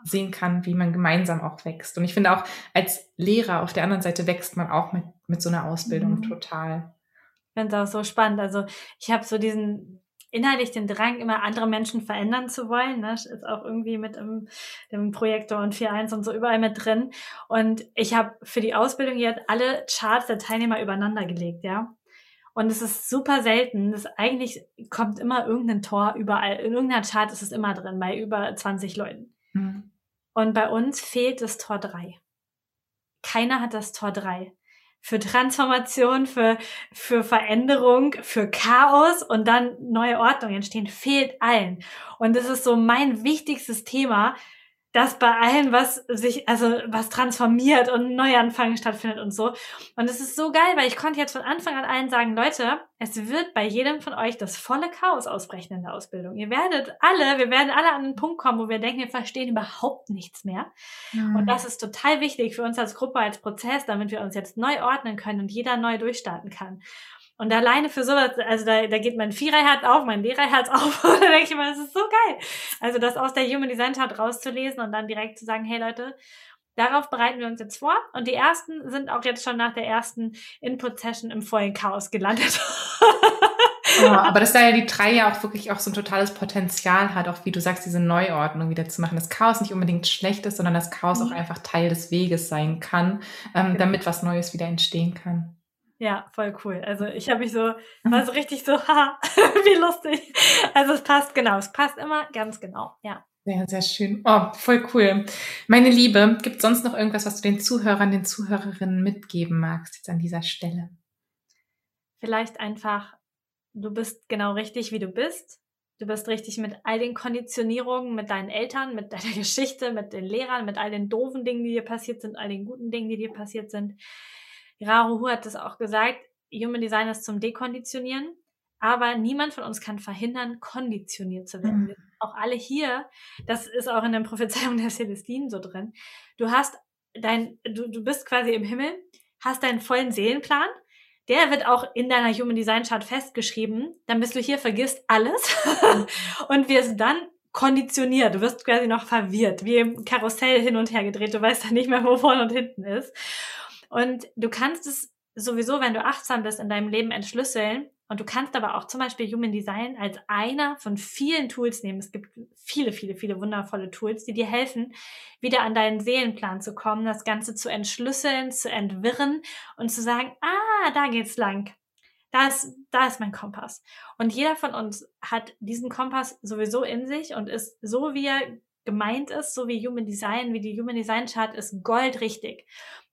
sehen kann, wie man gemeinsam auch wächst. Und ich finde auch als Lehrer auf der anderen Seite wächst man auch mit, mit so einer Ausbildung mhm. total. Ich finde es auch so spannend. Also ich habe so diesen innerlich den Drang, immer andere Menschen verändern zu wollen. Ne? Ist auch irgendwie mit im, dem Projektor und 4.1 und so überall mit drin. Und ich habe für die Ausbildung jetzt alle Charts der Teilnehmer übereinander gelegt, ja. Und es ist super selten. Das eigentlich kommt immer irgendein Tor überall. In irgendeiner Chart ist es immer drin, bei über 20 Leuten. Mhm. Und bei uns fehlt das Tor 3. Keiner hat das Tor 3 für Transformation, für, für Veränderung, für Chaos und dann neue Ordnung entstehen, fehlt allen. Und das ist so mein wichtigstes Thema, dass bei allem, was sich, also was transformiert und Neuanfang stattfindet und so. Und es ist so geil, weil ich konnte jetzt von Anfang an allen sagen, Leute, es wird bei jedem von euch das volle Chaos ausbrechen in der Ausbildung. Ihr werdet alle, wir werden alle an einen Punkt kommen, wo wir denken, wir verstehen überhaupt nichts mehr. Mhm. Und das ist total wichtig für uns als Gruppe, als Prozess, damit wir uns jetzt neu ordnen können und jeder neu durchstarten kann. Und alleine für sowas, also da, da geht mein Viererherz auf, mein Lehrerherz auf. Und da denke ich mal, das ist so geil. Also das aus der Human Design Chart rauszulesen und dann direkt zu sagen, hey Leute, darauf bereiten wir uns jetzt vor. Und die ersten sind auch jetzt schon nach der ersten Input-Session im vollen Chaos gelandet. Oh, aber dass da ja die drei ja auch wirklich auch so ein totales Potenzial hat, auch wie du sagst, diese Neuordnung wieder zu machen. Das Chaos nicht unbedingt schlecht ist, sondern das Chaos mhm. auch einfach Teil des Weges sein kann, ähm, genau. damit was Neues wieder entstehen kann. Ja, voll cool. Also ich habe mich so, mhm. war so richtig so, ha, wie lustig. Also es passt genau, es passt immer ganz genau, ja. Ja, sehr schön. Oh, voll cool. Meine Liebe, gibt es sonst noch irgendwas, was du den Zuhörern, den Zuhörerinnen mitgeben magst jetzt an dieser Stelle? Vielleicht einfach, du bist genau richtig, wie du bist. Du bist richtig mit all den Konditionierungen, mit deinen Eltern, mit deiner Geschichte, mit den Lehrern, mit all den doofen Dingen, die dir passiert sind, all den guten Dingen, die dir passiert sind. Raruhu hat es auch gesagt, Human Design ist zum Dekonditionieren, aber niemand von uns kann verhindern, konditioniert zu werden. Mhm. Auch alle hier, das ist auch in der Prophezeiung der Celestinen so drin. Du hast dein, du, du bist quasi im Himmel, hast deinen vollen Seelenplan, der wird auch in deiner Human Design Chart festgeschrieben. Dann bist du hier, vergisst alles und wirst dann konditioniert. Du wirst quasi noch verwirrt, wie im Karussell hin und her gedreht. Du weißt dann nicht mehr, wo vorne und hinten ist. Und du kannst es sowieso, wenn du achtsam bist, in deinem Leben entschlüsseln. Und du kannst aber auch zum Beispiel Human Design als einer von vielen Tools nehmen. Es gibt viele, viele, viele wundervolle Tools, die dir helfen, wieder an deinen Seelenplan zu kommen, das Ganze zu entschlüsseln, zu entwirren und zu sagen, ah, da geht's lang. Da ist, da ist mein Kompass. Und jeder von uns hat diesen Kompass sowieso in sich und ist so, wie er gemeint ist, so wie Human Design, wie die Human Design Chart ist goldrichtig.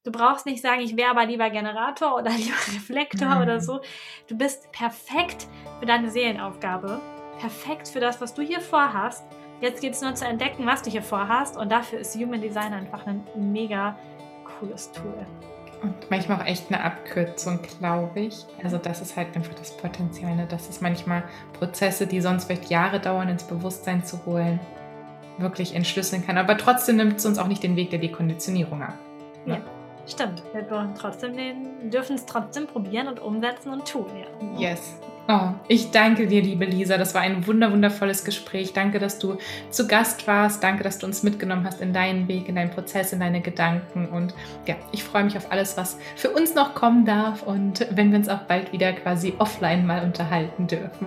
Du brauchst nicht sagen, ich wäre aber lieber Generator oder lieber Reflektor mhm. oder so. Du bist perfekt für deine Seelenaufgabe, perfekt für das, was du hier vorhast. Jetzt geht es nur zu entdecken, was du hier vorhast und dafür ist Human Design einfach ein mega cooles Tool. Und manchmal auch echt eine Abkürzung, glaube ich. Also das ist halt einfach das Potenzial, ne? dass es manchmal Prozesse, die sonst vielleicht Jahre dauern, ins Bewusstsein zu holen, wirklich entschlüsseln kann. Aber trotzdem nimmt es uns auch nicht den Weg der Dekonditionierung ab. Ne? Ja. Stimmt, wir trotzdem den, dürfen es trotzdem probieren und umsetzen und tun. Ja. Yes. Oh, ich danke dir, liebe Lisa. Das war ein wunder wundervolles Gespräch. Danke, dass du zu Gast warst. Danke, dass du uns mitgenommen hast in deinen Weg, in deinen Prozess, in deine Gedanken. Und ja, ich freue mich auf alles, was für uns noch kommen darf und wenn wir uns auch bald wieder quasi offline mal unterhalten dürfen.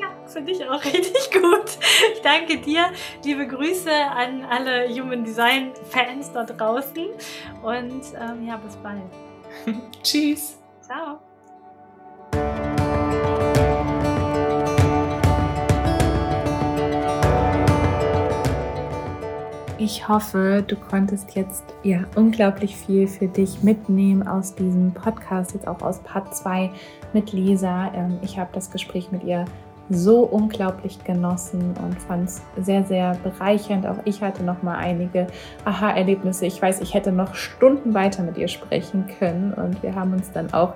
Ja, finde ich auch richtig gut. Ich danke dir. Liebe Grüße an alle Human Design Fans da draußen. Und ähm, ja, bis bald. Tschüss. Ciao. Ich hoffe, du konntest jetzt ja unglaublich viel für dich mitnehmen aus diesem Podcast, jetzt auch aus Part 2 mit Lisa. Ähm, ich habe das Gespräch mit ihr so unglaublich genossen und fand es sehr, sehr bereichernd. Auch ich hatte noch mal einige Aha-Erlebnisse. Ich weiß, ich hätte noch Stunden weiter mit ihr sprechen können und wir haben uns dann auch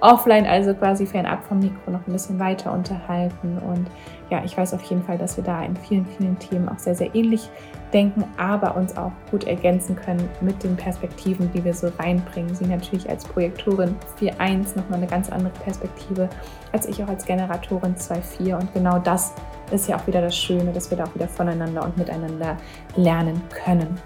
offline, also quasi fernab vom Mikro, noch ein bisschen weiter unterhalten. Und ja, ich weiß auf jeden Fall, dass wir da in vielen, vielen Themen auch sehr, sehr ähnlich denken, aber uns auch gut ergänzen können mit den Perspektiven, die wir so reinbringen. Sie natürlich als Projektorin 4.1 nochmal eine ganz andere Perspektive als ich auch als Generatorin 2.4. Und genau das ist ja auch wieder das Schöne, dass wir da auch wieder voneinander und miteinander lernen können.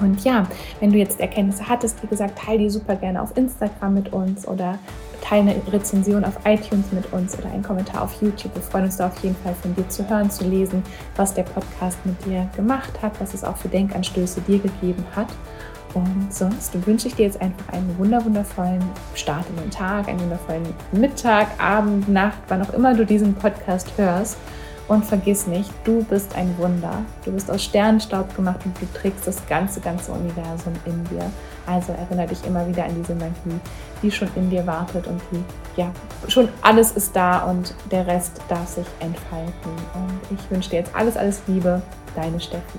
Und ja, wenn du jetzt Erkenntnisse hattest, wie gesagt, teile die super gerne auf Instagram mit uns oder teile eine Rezension auf iTunes mit uns oder einen Kommentar auf YouTube. Wir freuen uns da auf jeden Fall von dir zu hören, zu lesen, was der Podcast mit dir gemacht hat, was es auch für Denkanstöße dir gegeben hat. Und sonst wünsche ich dir jetzt einfach einen wundervollen Start in den Tag, einen wundervollen Mittag, Abend, Nacht, wann auch immer du diesen Podcast hörst. Und vergiss nicht, du bist ein Wunder. Du bist aus Sternenstaub gemacht und du trägst das ganze, ganze Universum in dir. Also erinnere dich immer wieder an diese Magie, die schon in dir wartet und die, ja, schon alles ist da und der Rest darf sich entfalten. Und ich wünsche dir jetzt alles, alles Liebe, deine Steffi.